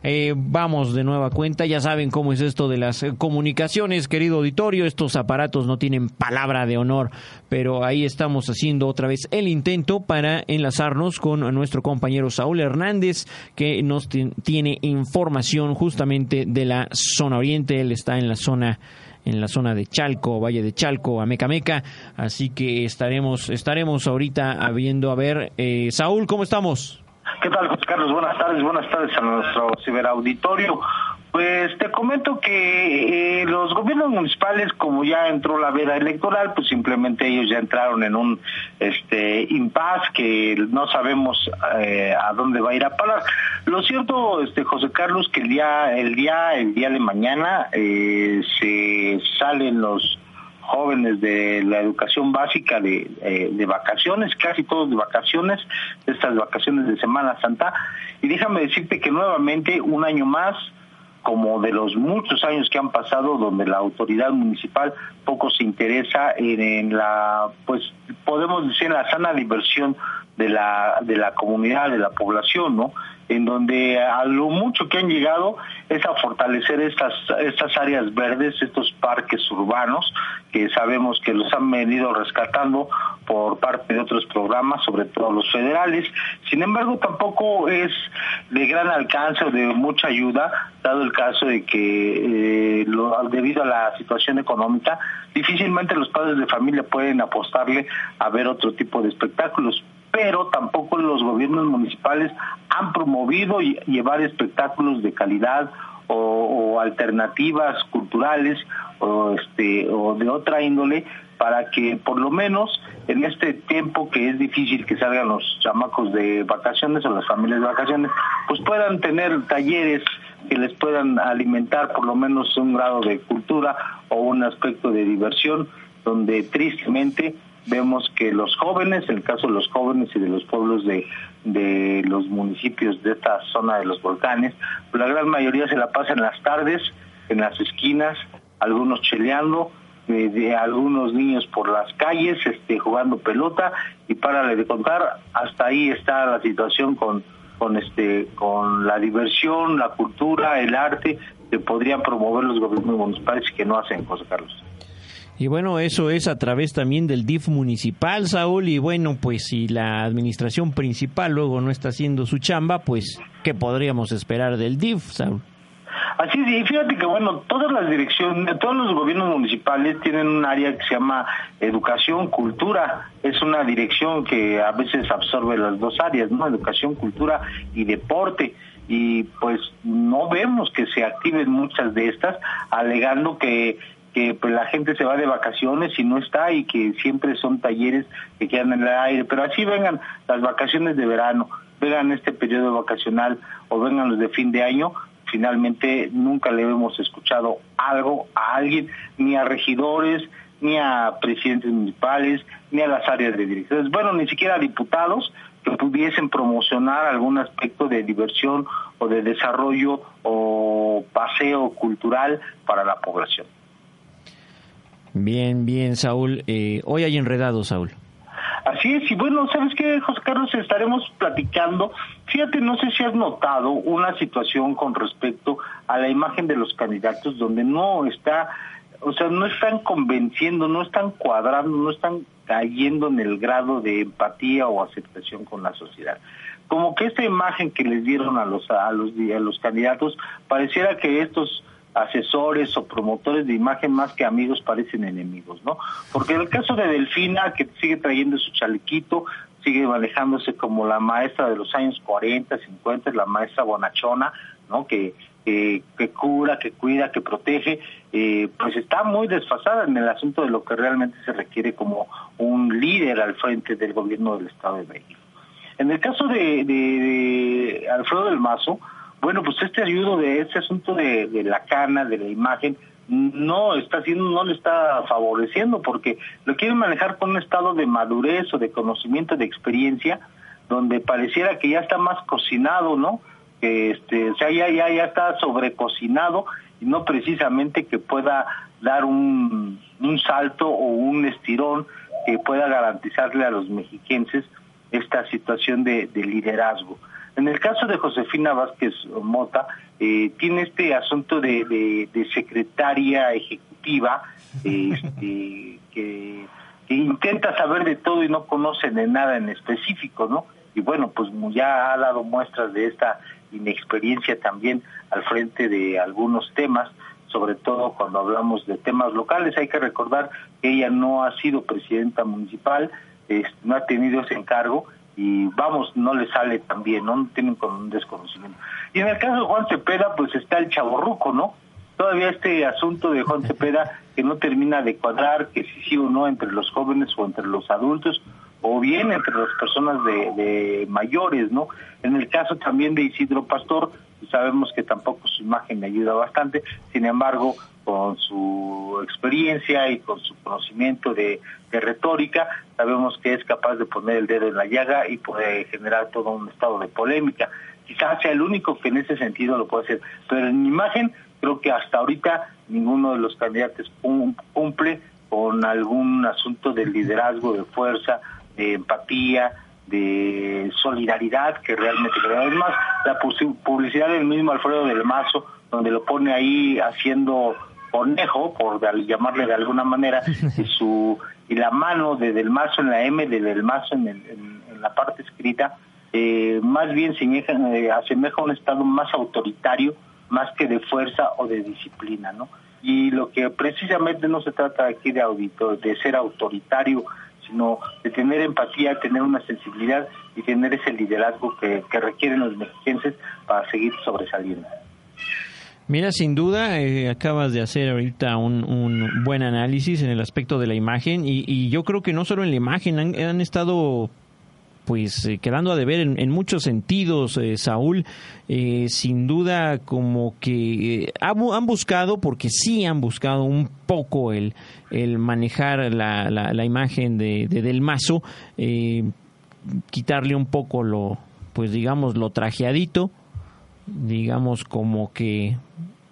Eh, vamos de nueva cuenta, ya saben cómo es esto de las eh, comunicaciones, querido auditorio, estos aparatos no tienen palabra de honor, pero ahí estamos haciendo otra vez el intento para enlazarnos con nuestro compañero Saúl Hernández, que nos tiene información justamente de la zona oriente, él está en la zona en la zona de Chalco, Valle de Chalco, Amecameca, así que estaremos estaremos ahorita viendo a ver eh, Saúl, ¿cómo estamos? ¿Qué tal, José Carlos? Buenas tardes, buenas tardes a nuestro ciberauditorio. Pues te comento que eh, los gobiernos municipales, como ya entró la veda electoral, pues simplemente ellos ya entraron en un este impasse que no sabemos eh, a dónde va a ir a parar. Lo cierto, este José Carlos, que el día, el día, el día de mañana eh, se salen los jóvenes de la educación básica de, eh, vacaciones, casi todos de vacaciones, estas vacaciones de Semana Santa. Y déjame decirte que nuevamente un año más, como de los muchos años que han pasado, donde la autoridad municipal poco se interesa en, en la, pues podemos decir, en la sana diversión de la, de la comunidad, de la población, ¿no? en donde a lo mucho que han llegado es a fortalecer estas, estas áreas verdes, estos parques urbanos, que sabemos que los han venido rescatando por parte de otros programas, sobre todo los federales. Sin embargo, tampoco es de gran alcance o de mucha ayuda, dado el caso de que eh, debido a la situación económica, difícilmente los padres de familia pueden apostarle a ver otro tipo de espectáculos pero tampoco los gobiernos municipales han promovido llevar espectáculos de calidad o, alternativas culturales o este o de otra índole para que por lo menos en este tiempo que es difícil que salgan los chamacos de vacaciones o las familias de vacaciones, pues puedan tener talleres que les puedan alimentar por lo menos un grado de cultura o un aspecto de diversión, donde tristemente vemos que los jóvenes, en el caso de los jóvenes y de los pueblos de, de los municipios de esta zona de los volcanes, la gran mayoría se la pasa en las tardes, en las esquinas, algunos cheleando, eh, de algunos niños por las calles, este, jugando pelota y para de contar, hasta ahí está la situación con con este con la diversión, la cultura, el arte que podrían promover los gobiernos municipales que no hacen, José Carlos. Y bueno, eso es a través también del DIF municipal, Saúl. Y bueno, pues si la administración principal luego no está haciendo su chamba, pues ¿qué podríamos esperar del DIF, Saúl? Así es, y fíjate que bueno, todas las direcciones, todos los gobiernos municipales tienen un área que se llama educación, cultura. Es una dirección que a veces absorbe las dos áreas, ¿no? Educación, cultura y deporte y pues no vemos que se activen muchas de estas, alegando que que pues la gente se va de vacaciones y no está y que siempre son talleres que quedan en el aire, pero así vengan las vacaciones de verano, vengan este periodo vacacional o vengan los de fin de año, finalmente nunca le hemos escuchado algo a alguien, ni a regidores, ni a presidentes municipales, ni a las áreas de direcciones, bueno, ni siquiera a diputados que pudiesen promocionar algún aspecto de diversión o de desarrollo o paseo cultural para la población. Bien, bien, Saúl. Eh, hoy hay enredado, Saúl. Así es, y bueno, ¿sabes qué, José Carlos? Estaremos platicando. Fíjate, no sé si has notado una situación con respecto a la imagen de los candidatos donde no está o sea, no están convenciendo, no están cuadrando, no están cayendo en el grado de empatía o aceptación con la sociedad. Como que esta imagen que les dieron a los a los a los candidatos pareciera que estos asesores o promotores de imagen más que amigos parecen enemigos, ¿no? Porque en el caso de Delfina, que sigue trayendo su chalequito, sigue manejándose como la maestra de los años 40, 50, la maestra bonachona, ¿no? Que, que cura, que cuida, que protege, eh, pues está muy desfasada en el asunto de lo que realmente se requiere como un líder al frente del gobierno del Estado de México. En el caso de, de Alfredo del Mazo, bueno, pues este ayudo de este asunto de, la cana, de la imagen, no está haciendo, no le está favoreciendo porque lo quieren manejar con un estado de madurez o de conocimiento, de experiencia, donde pareciera que ya está más cocinado, ¿no? Que este, o sea, ya, ya, ya está sobrecocinado y no precisamente que pueda dar un salto o un estirón que pueda garantizarle a los mexiquenses esta situación de liderazgo. En el caso de Josefina Vázquez Mota, eh, tiene este asunto de, secretaria ejecutiva este, que, intenta saber de todo y no conoce de nada en específico, ¿no? Y bueno, pues ya ha dado muestras de esta inexperiencia también al frente de algunos temas, sobre todo cuando hablamos de temas locales. Hay que recordar que ella no ha sido presidenta municipal, no ha tenido ese encargo y vamos, no le sale tan bien, ¿no? Tienen con un desconocimiento. Y en el caso de Juan Cepeda, pues está el chaborruco, ¿no? Todavía este asunto de Juan Cepeda que no termina de cuadrar, que si sí o no entre los jóvenes o entre los adultos, o bien entre las personas de, de mayores, ¿no? En el caso también de Isidro Pastor, sabemos que tampoco su imagen le ayuda bastante, sin embargo, con su experiencia y con su conocimiento de, retórica, sabemos que es capaz de poner el dedo en la llaga y puede generar todo un estado de polémica. Quizás sea el único que en ese sentido lo puede hacer, pero en imagen creo que hasta ahorita ninguno de los candidatos cumple con algún asunto de liderazgo, de fuerza, de empatía, de solidaridad que realmente creo. Además, la publicidad del mismo Alfredo del Mazo, donde lo pone ahí haciendo conejo, por llamarle de alguna manera, y su y la mano de Del Mazo en la M de Del Mazo en, en, la parte escrita, eh, más bien se eh, asemeja a un estado más autoritario, más que de fuerza o de disciplina, ¿no? Y lo que precisamente no se trata aquí de audito, de ser autoritario sino de tener empatía, tener una sensibilidad y tener ese liderazgo que, requieren los mexicenses para seguir sobresaliendo. Mira, sin duda, eh, acabas de hacer ahorita un, un, buen análisis en el aspecto de la imagen y, y yo creo que no solo en la imagen, han, han estado pues eh, quedando a deber en, muchos sentidos, eh, Saúl. Eh, sin duda, como que han buscado, porque sí han buscado un poco el, el manejar la, la, imagen de, Del Mazo, quitarle un poco lo, pues digamos, lo trajeadito, digamos como que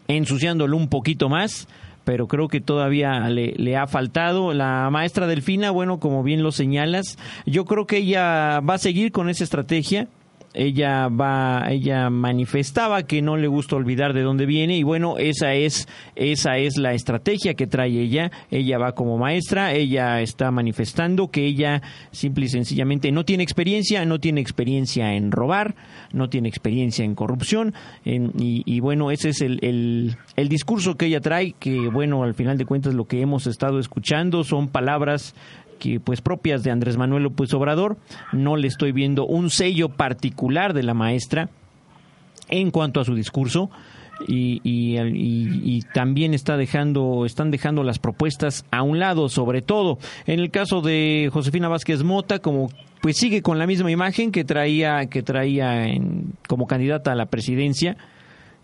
ensuciándolo un poquito más pero creo que todavía le, le, ha faltado. La maestra Delfina, bueno, como bien lo señalas, yo creo que ella va a seguir con esa estrategia ella va ella manifestaba que no le gusta olvidar de dónde viene y bueno esa es esa es la estrategia que trae ella. Ella va como maestra ella está manifestando que ella simple y sencillamente no tiene experiencia no tiene experiencia en robar no tiene experiencia en corrupción y, bueno ese es el, el, el discurso que ella trae que bueno al final de cuentas lo que hemos estado escuchando son palabras que pues propias de Andrés Manuel López Obrador. No le estoy viendo un sello particular de la maestra en cuanto a su discurso. Y, también está dejando, están dejando las propuestas a un lado, sobre todo en el caso de Josefina Vázquez Mota, como pues sigue con la misma imagen que traía, que traía en, como candidata a la presidencia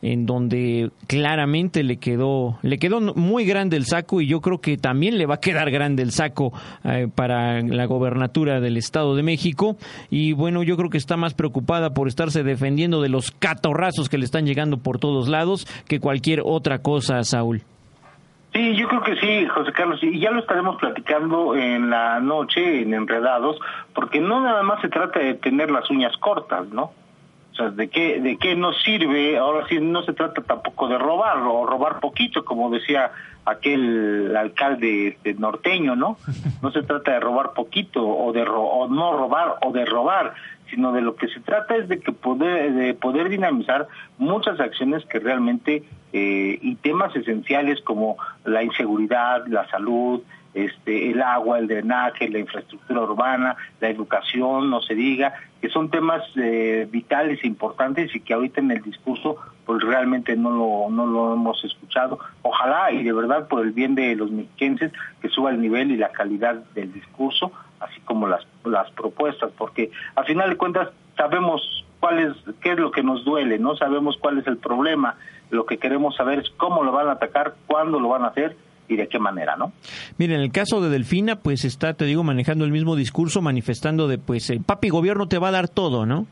en donde claramente le quedó le quedó muy grande el saco y yo creo que también le va a quedar grande el saco eh, para la gobernatura del Estado de México y bueno yo creo que está más preocupada por estarse defendiendo de los catorrazos que le están llegando por todos lados que cualquier otra cosa Saúl Sí, yo creo que sí, José Carlos, y ya lo estaremos platicando en la noche en Enredados, porque no nada más se trata de tener las uñas cortas, ¿no? Sea, ¿de qué, ¿de qué nos sirve? Ahora sí, no se trata tampoco de robar o robar poquito, como decía aquel alcalde este, norteño, ¿no? No se trata de robar poquito o de o no robar o de robar, sino de lo que se trata es de que poder de poder dinamizar muchas acciones que realmente eh, y temas esenciales como la inseguridad, la salud, este, el agua, el drenaje, la infraestructura urbana, la educación, no se diga, que son temas eh, vitales e importantes y que ahorita en el discurso pues realmente no lo, no lo hemos escuchado. Ojalá y de verdad por el bien de los mexiquenses que suba el nivel y la calidad del discurso, así como las, las propuestas, porque al final de cuentas sabemos cuál es, qué es lo que nos duele, no sabemos cuál es el problema, lo que queremos saber es cómo lo van a atacar, cuándo lo van a hacer y de qué manera, ¿no? Mira, en el caso de Delfina, pues está, te digo, manejando el mismo discurso, manifestando de, pues, el papi gobierno te va a dar todo, ¿no?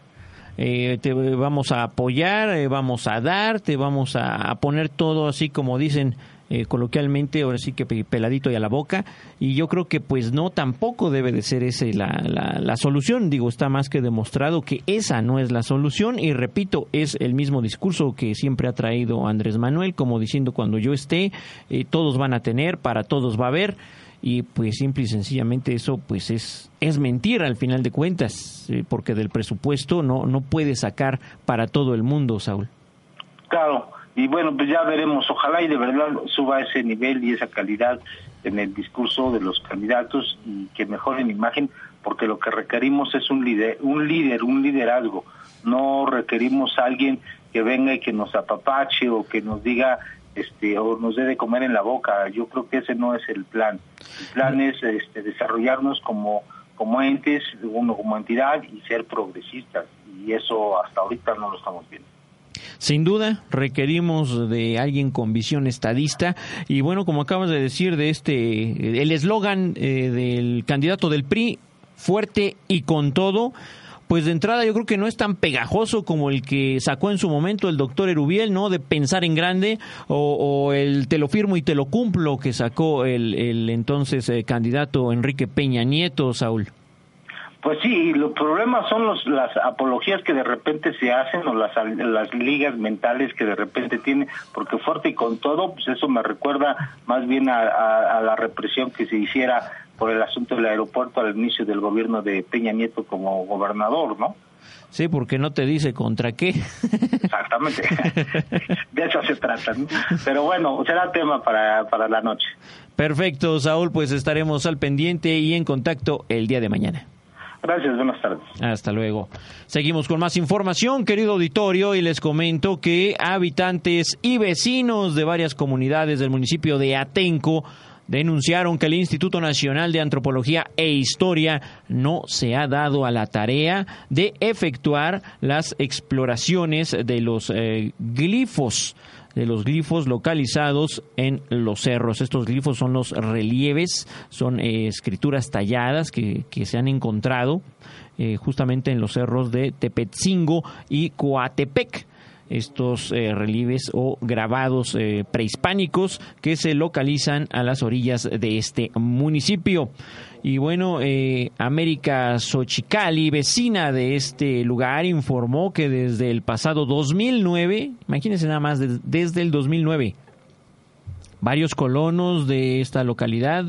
Eh, te vamos a apoyar, eh, vamos a dar, te vamos a, poner todo así como dicen eh, coloquialmente, ahora sí que peladito y a la boca, y yo creo que pues no, tampoco debe de ser esa la, la, la, solución, digo, está más que demostrado que esa no es la solución, y repito, es el mismo discurso que siempre ha traído Andrés Manuel, como diciendo cuando yo esté, todos van a tener, para todos va a haber, y pues simple y sencillamente eso pues es es mentira al final de cuentas eh, porque del presupuesto no no puede sacar para todo el mundo Saúl. Claro y bueno pues ya veremos ojalá y de verdad suba ese nivel y esa calidad en el discurso de los candidatos y que mejoren imagen porque lo que requerimos es un líder un líder un liderazgo no requerimos a alguien que venga y que nos apapache o que nos diga este, o nos debe comer en la boca. Yo creo que ese no es el plan. El plan es este, desarrollarnos como, como entes, uno como entidad y ser progresistas. Y eso hasta ahorita no lo estamos viendo. Sin duda, requerimos de alguien con visión estadista y bueno, como acabas de decir de este, el eslogan eh, del candidato del PRI, fuerte y con todo, pues de entrada yo creo que no es tan pegajoso como el que sacó en su momento el doctor Erubiel, ¿no? De pensar en grande, o, el te lo firmo y te lo cumplo que sacó el, entonces eh, candidato Enrique Peña Nieto, Saúl. Pues sí, los problemas son los, las apologías que de repente se hacen o las, las ligas mentales que de repente tiene, porque fuerte y con todo, pues eso me recuerda más bien a la represión que se hiciera por el asunto del aeropuerto al inicio del gobierno de Peña Nieto como gobernador, ¿no? Sí, porque no te dice contra qué. Exactamente. De eso se trata. Pero bueno, será tema para, para la noche. Perfecto, Saúl, pues estaremos al pendiente y en contacto el día de mañana. Gracias, buenas tardes. Hasta luego. Seguimos con más información, querido auditorio, y les comento que habitantes y vecinos de varias comunidades del municipio de Atenco denunciaron que el Instituto Nacional de Antropología e Historia no se ha dado a la tarea de efectuar las exploraciones de los eh, glifos de los glifos localizados en los cerros. Estos glifos son los relieves, son eh, escrituras talladas que, se han encontrado eh, justamente en los cerros de Tepetzingo y Coatepec estos eh, relieves o grabados eh, prehispánicos que se localizan a las orillas de este municipio. Y bueno, eh, América Xochicali, vecina de este lugar, informó que desde el pasado 2009, imagínense nada más, desde el 2009, varios colonos de esta localidad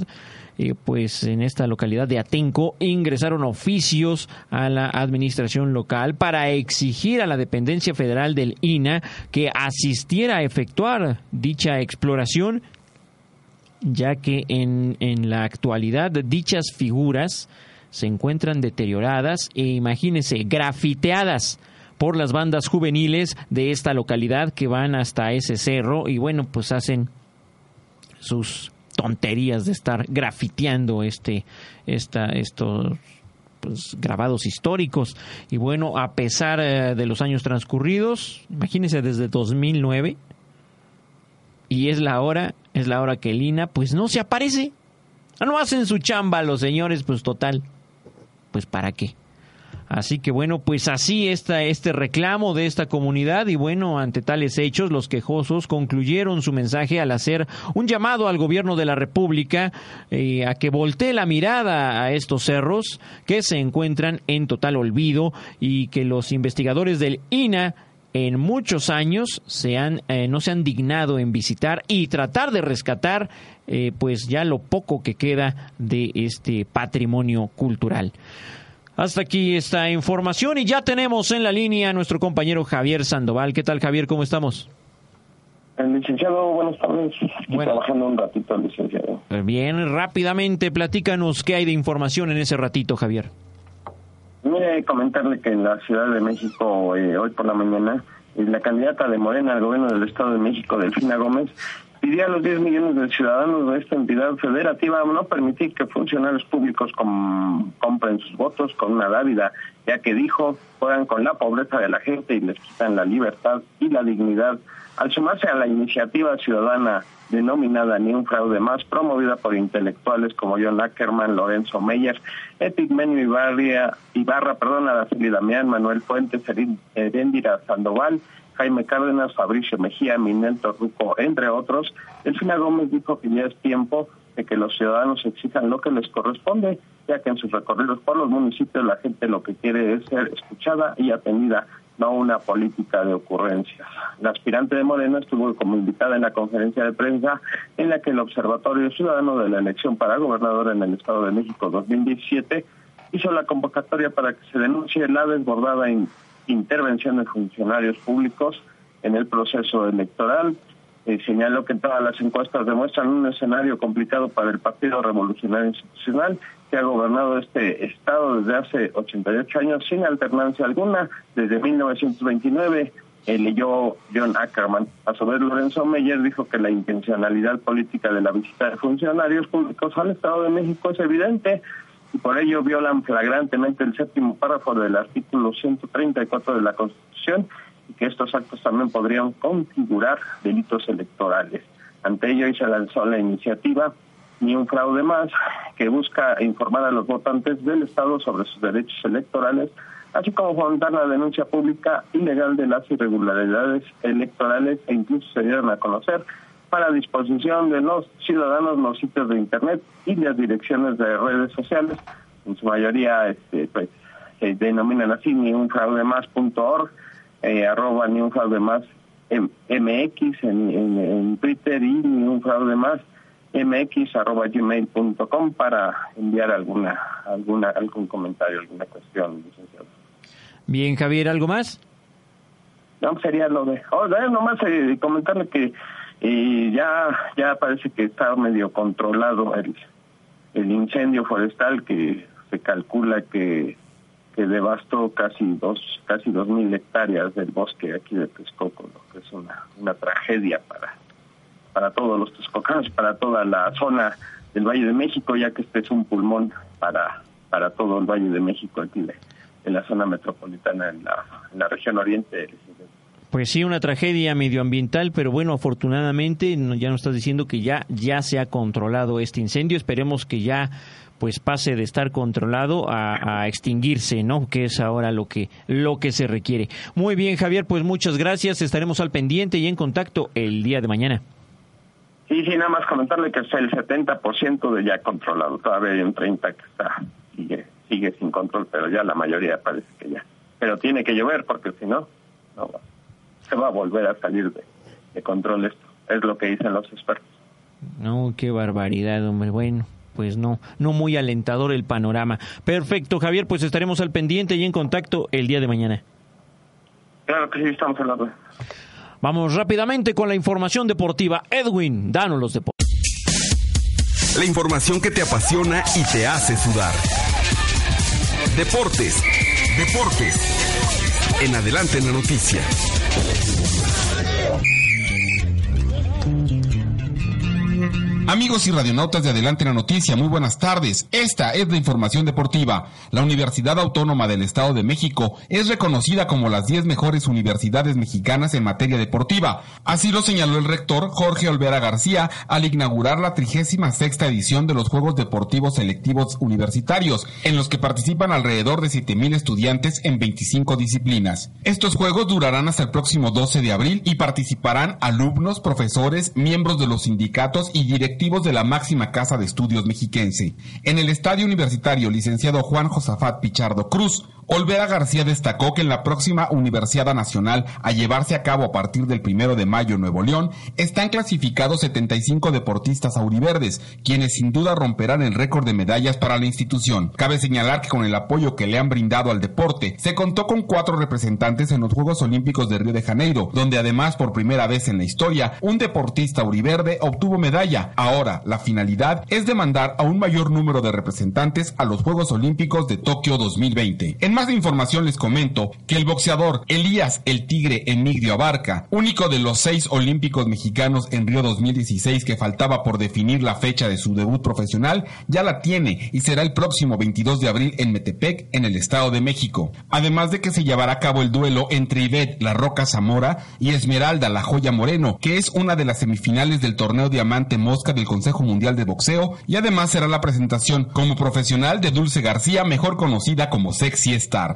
eh, pues en esta localidad de Atenco ingresaron oficios a la administración local para exigir a la dependencia federal del INA que asistiera a efectuar dicha exploración ya que en, en la actualidad dichas figuras se encuentran deterioradas e imagínense grafiteadas por las bandas juveniles de esta localidad que van hasta ese cerro y bueno pues hacen sus tonterías de estar grafiteando este, esta, estos pues, grabados históricos. Y bueno, a pesar eh, de los años transcurridos, imagínense desde 2009, y es la hora, es la hora que Lina, pues no se aparece. No hacen su chamba los señores, pues total. Pues para qué. Así que bueno, pues así está este reclamo de esta comunidad y bueno, ante tales hechos, los quejosos concluyeron su mensaje al hacer un llamado al gobierno de la República eh, a que voltee la mirada a estos cerros que se encuentran en total olvido y que los investigadores del INA en muchos años se han, eh, no se han dignado en visitar y tratar de rescatar eh, pues ya lo poco que queda de este patrimonio cultural. Hasta aquí esta información y ya tenemos en la línea a nuestro compañero Javier Sandoval. ¿Qué tal Javier? ¿Cómo estamos? El licenciado, buenas tardes. trabajando un ratito, licenciado. Eh, bien, rápidamente, platícanos qué hay de información en ese ratito, Javier. Mire, comentarle que en la Ciudad de México, eh, hoy por la mañana, eh, la candidata de Morena al gobierno del Estado de México, Delfina Gómez, pidió a los 10 millones de ciudadanos de esta entidad federativa no permitir que funcionarios públicos compren sus votos con una dávida, ya que dijo, juegan con la pobreza de la gente y les quitan la libertad y la dignidad. Al sumarse a la iniciativa ciudadana denominada Ni un fraude más, promovida por intelectuales como John Ackerman, Lorenzo Meyer, Epigmenio Ibarra, Ibarra perdón, Araceli Damián, Manuel Fuentes, Erendira Sandoval, Jaime Cárdenas, Fabricio Mejía, Minel Torruco, entre otros, Delfina Gómez dijo que ya es tiempo de que los ciudadanos exijan lo que les corresponde, ya que en sus recorridos por los municipios la gente lo que quiere es ser escuchada y atendida, no una política de ocurrencias. La aspirante de Morena estuvo como invitada en la conferencia de prensa en la que el Observatorio Ciudadano de la elección para gobernador en el Estado de México 2017 hizo la convocatoria para que se denuncie la desbordada intervención de funcionarios públicos en el proceso electoral. Eh, señaló que todas las encuestas demuestran un escenario complicado para el Partido Revolucionario Institucional, que ha gobernado este Estado desde hace 88 años sin alternancia alguna, desde 1929 eh, leyó John Ackerman. A su vez, Lorenzo Meyer dijo que la intencionalidad política de la visita de funcionarios públicos al Estado de México es evidente, y por ello violan flagrantemente el séptimo párrafo del artículo 134 de la Constitución y que estos actos también podrían configurar delitos electorales. Ante ello, se lanzó la iniciativa Ni un fraude más, que busca informar a los votantes del Estado sobre sus derechos electorales, así como fomentar la denuncia pública ilegal de las irregularidades electorales e incluso se dieron a conocer para disposición de los ciudadanos los sitios de internet y las direcciones de redes sociales, en su mayoría este, pues, se denominan así ni un fraude más punto org, eh, arroba ni un fraude más mx en, en, Twitter y ni un fraude más mx arroba gmail.com para enviar alguna alguna algún comentario alguna cuestión licenciado. Bien Javier algo más no sería lo de oh, nomás eh, comentarle que y ya ya parece que está medio controlado el el incendio forestal que se calcula que que devastó casi dos casi dos mil hectáreas del bosque aquí de Texcoco, lo que es una una tragedia para para todos los texcocanos, para toda la zona del Valle de México, ya que este es un pulmón para para todo el Valle de México aquí en la zona metropolitana en la, en la región oriente pues sí, una tragedia medioambiental, pero bueno, afortunadamente ya nos estás diciendo que ya ya se ha controlado este incendio. Esperemos que ya pues pase de estar controlado a, a, extinguirse, ¿no? Que es ahora lo que lo que se requiere. Muy bien, Javier, pues muchas gracias. Estaremos al pendiente y en contacto el día de mañana. Sí, sí, nada más comentarle que es el 70% de ya controlado. Todavía hay un 30 que está sigue sigue sin control, pero ya la mayoría parece que ya. Pero tiene que llover porque si no no se va a volver a salir de, control esto. Es lo que dicen los expertos. No, qué barbaridad, hombre. Bueno, pues no, no muy alentador el panorama. Perfecto, Javier, pues estaremos al pendiente y en contacto el día de mañana. Claro que sí, estamos hablando. Vamos rápidamente con la información deportiva. Edwin, danos los deportes. La información que te apasiona y te hace sudar. Deportes, deportes. En adelante en la noticia. Amigos y radionautas de Adelante la Noticia, muy buenas tardes. Esta es la información deportiva. La Universidad Autónoma del Estado de México es reconocida como las 10 mejores universidades mexicanas en materia deportiva. Así lo señaló el rector Jorge Olvera García al inaugurar la 36 edición de los Juegos Deportivos Selectivos Universitarios, en los que participan alrededor de 7.000 estudiantes en 25 disciplinas. Estos Juegos durarán hasta el próximo 12 de abril y participarán alumnos, profesores, miembros de los sindicatos y directivos de la máxima casa de estudios mexiquense. En el estadio universitario licenciado Juan Josafat Pichardo Cruz, Olvera García destacó que en la próxima Universidad Nacional a llevarse a cabo a partir del primero de mayo en Nuevo León, están clasificados 75 deportistas auriverdes, quienes sin duda romperán el récord de medallas para la institución. Cabe señalar que con el apoyo que le han brindado al deporte, se contó con cuatro representantes en los Juegos Olímpicos de Río de Janeiro, donde además por primera vez en la historia, un deportista auriverde obtuvo medalla. Ahora, la finalidad es demandar a un mayor número de representantes a los Juegos Olímpicos de Tokio 2020. En más información les comento que el boxeador Elías el Tigre Emigdio Abarca, único de los seis olímpicos mexicanos en Río 2016 que faltaba por definir la fecha de su debut profesional, ya la tiene y será el próximo 22 de abril en Metepec, en el Estado de México. Además de que se llevará a cabo el duelo entre Ivette La Roca Zamora y Esmeralda La Joya Moreno, que es una de las semifinales del torneo Diamante Mosca del Consejo Mundial de Boxeo, y además será la presentación como profesional de Dulce García, mejor conocida como Sexy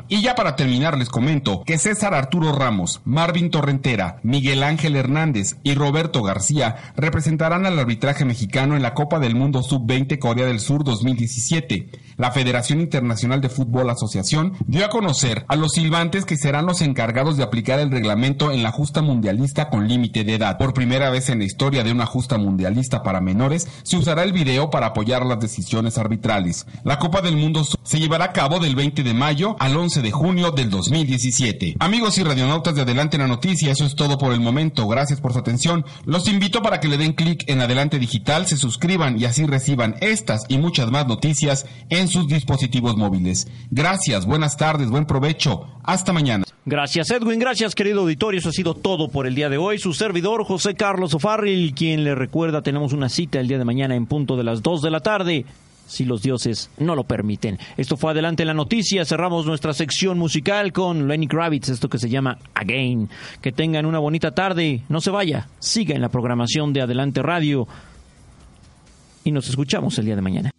y ya para terminar les comento que César Arturo Ramos, Marvin Torrentera, Miguel Ángel Hernández y Roberto García representarán al arbitraje mexicano en la Copa del Mundo Sub-20 Corea del Sur 2017. La Federación Internacional de Fútbol Asociación dio a conocer a los silbantes que serán los encargados de aplicar el reglamento en la justa mundialista con límite de edad. Por primera vez en la historia de una justa mundialista para menores, se usará el video para apoyar las decisiones arbitrales. La Copa del Mundo se llevará a cabo del 20 de mayo al 11 de junio del 2017. Amigos y radionautas de Adelante la Noticia, eso es todo por el momento. Gracias por su atención. Los invito para que le den clic en Adelante Digital, se suscriban y así reciban estas y muchas más noticias en sus dispositivos móviles. Gracias, buenas tardes, buen provecho. Hasta mañana. Gracias Edwin, gracias querido auditorio. Eso ha sido todo por el día de hoy. Su servidor José Carlos Ofarril, quien le recuerda, tenemos una cita el día de mañana en punto de las 2 de la tarde si los dioses no lo permiten. Esto fue Adelante la Noticia. Cerramos nuestra sección musical con Lenny Kravitz, esto que se llama Again. Que tengan una bonita tarde. No se vaya. Siga en la programación de Adelante Radio. Y nos escuchamos el día de mañana.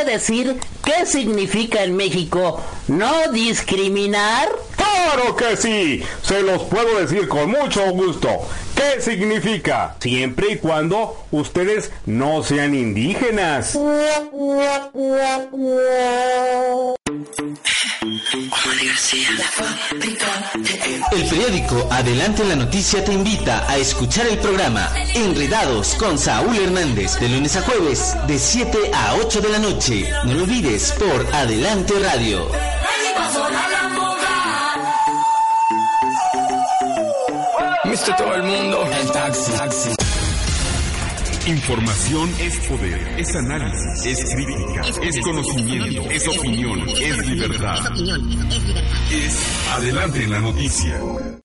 Puede decir qué significa en México no discriminar? Claro que sí, se los puedo decir con mucho gusto. ¿Qué significa? Siempre y cuando ustedes no sean indígenas. periódico Adelante la Noticia te invita a escuchar el programa Enredados con Saúl Hernández de lunes a jueves de 7 a 8 de la noche. No lo olvides por Adelante Radio. Todo el mundo. Información es poder, es análisis, es crítica, es conocimiento, es opinión, es libertad. Es adelante en la noticia.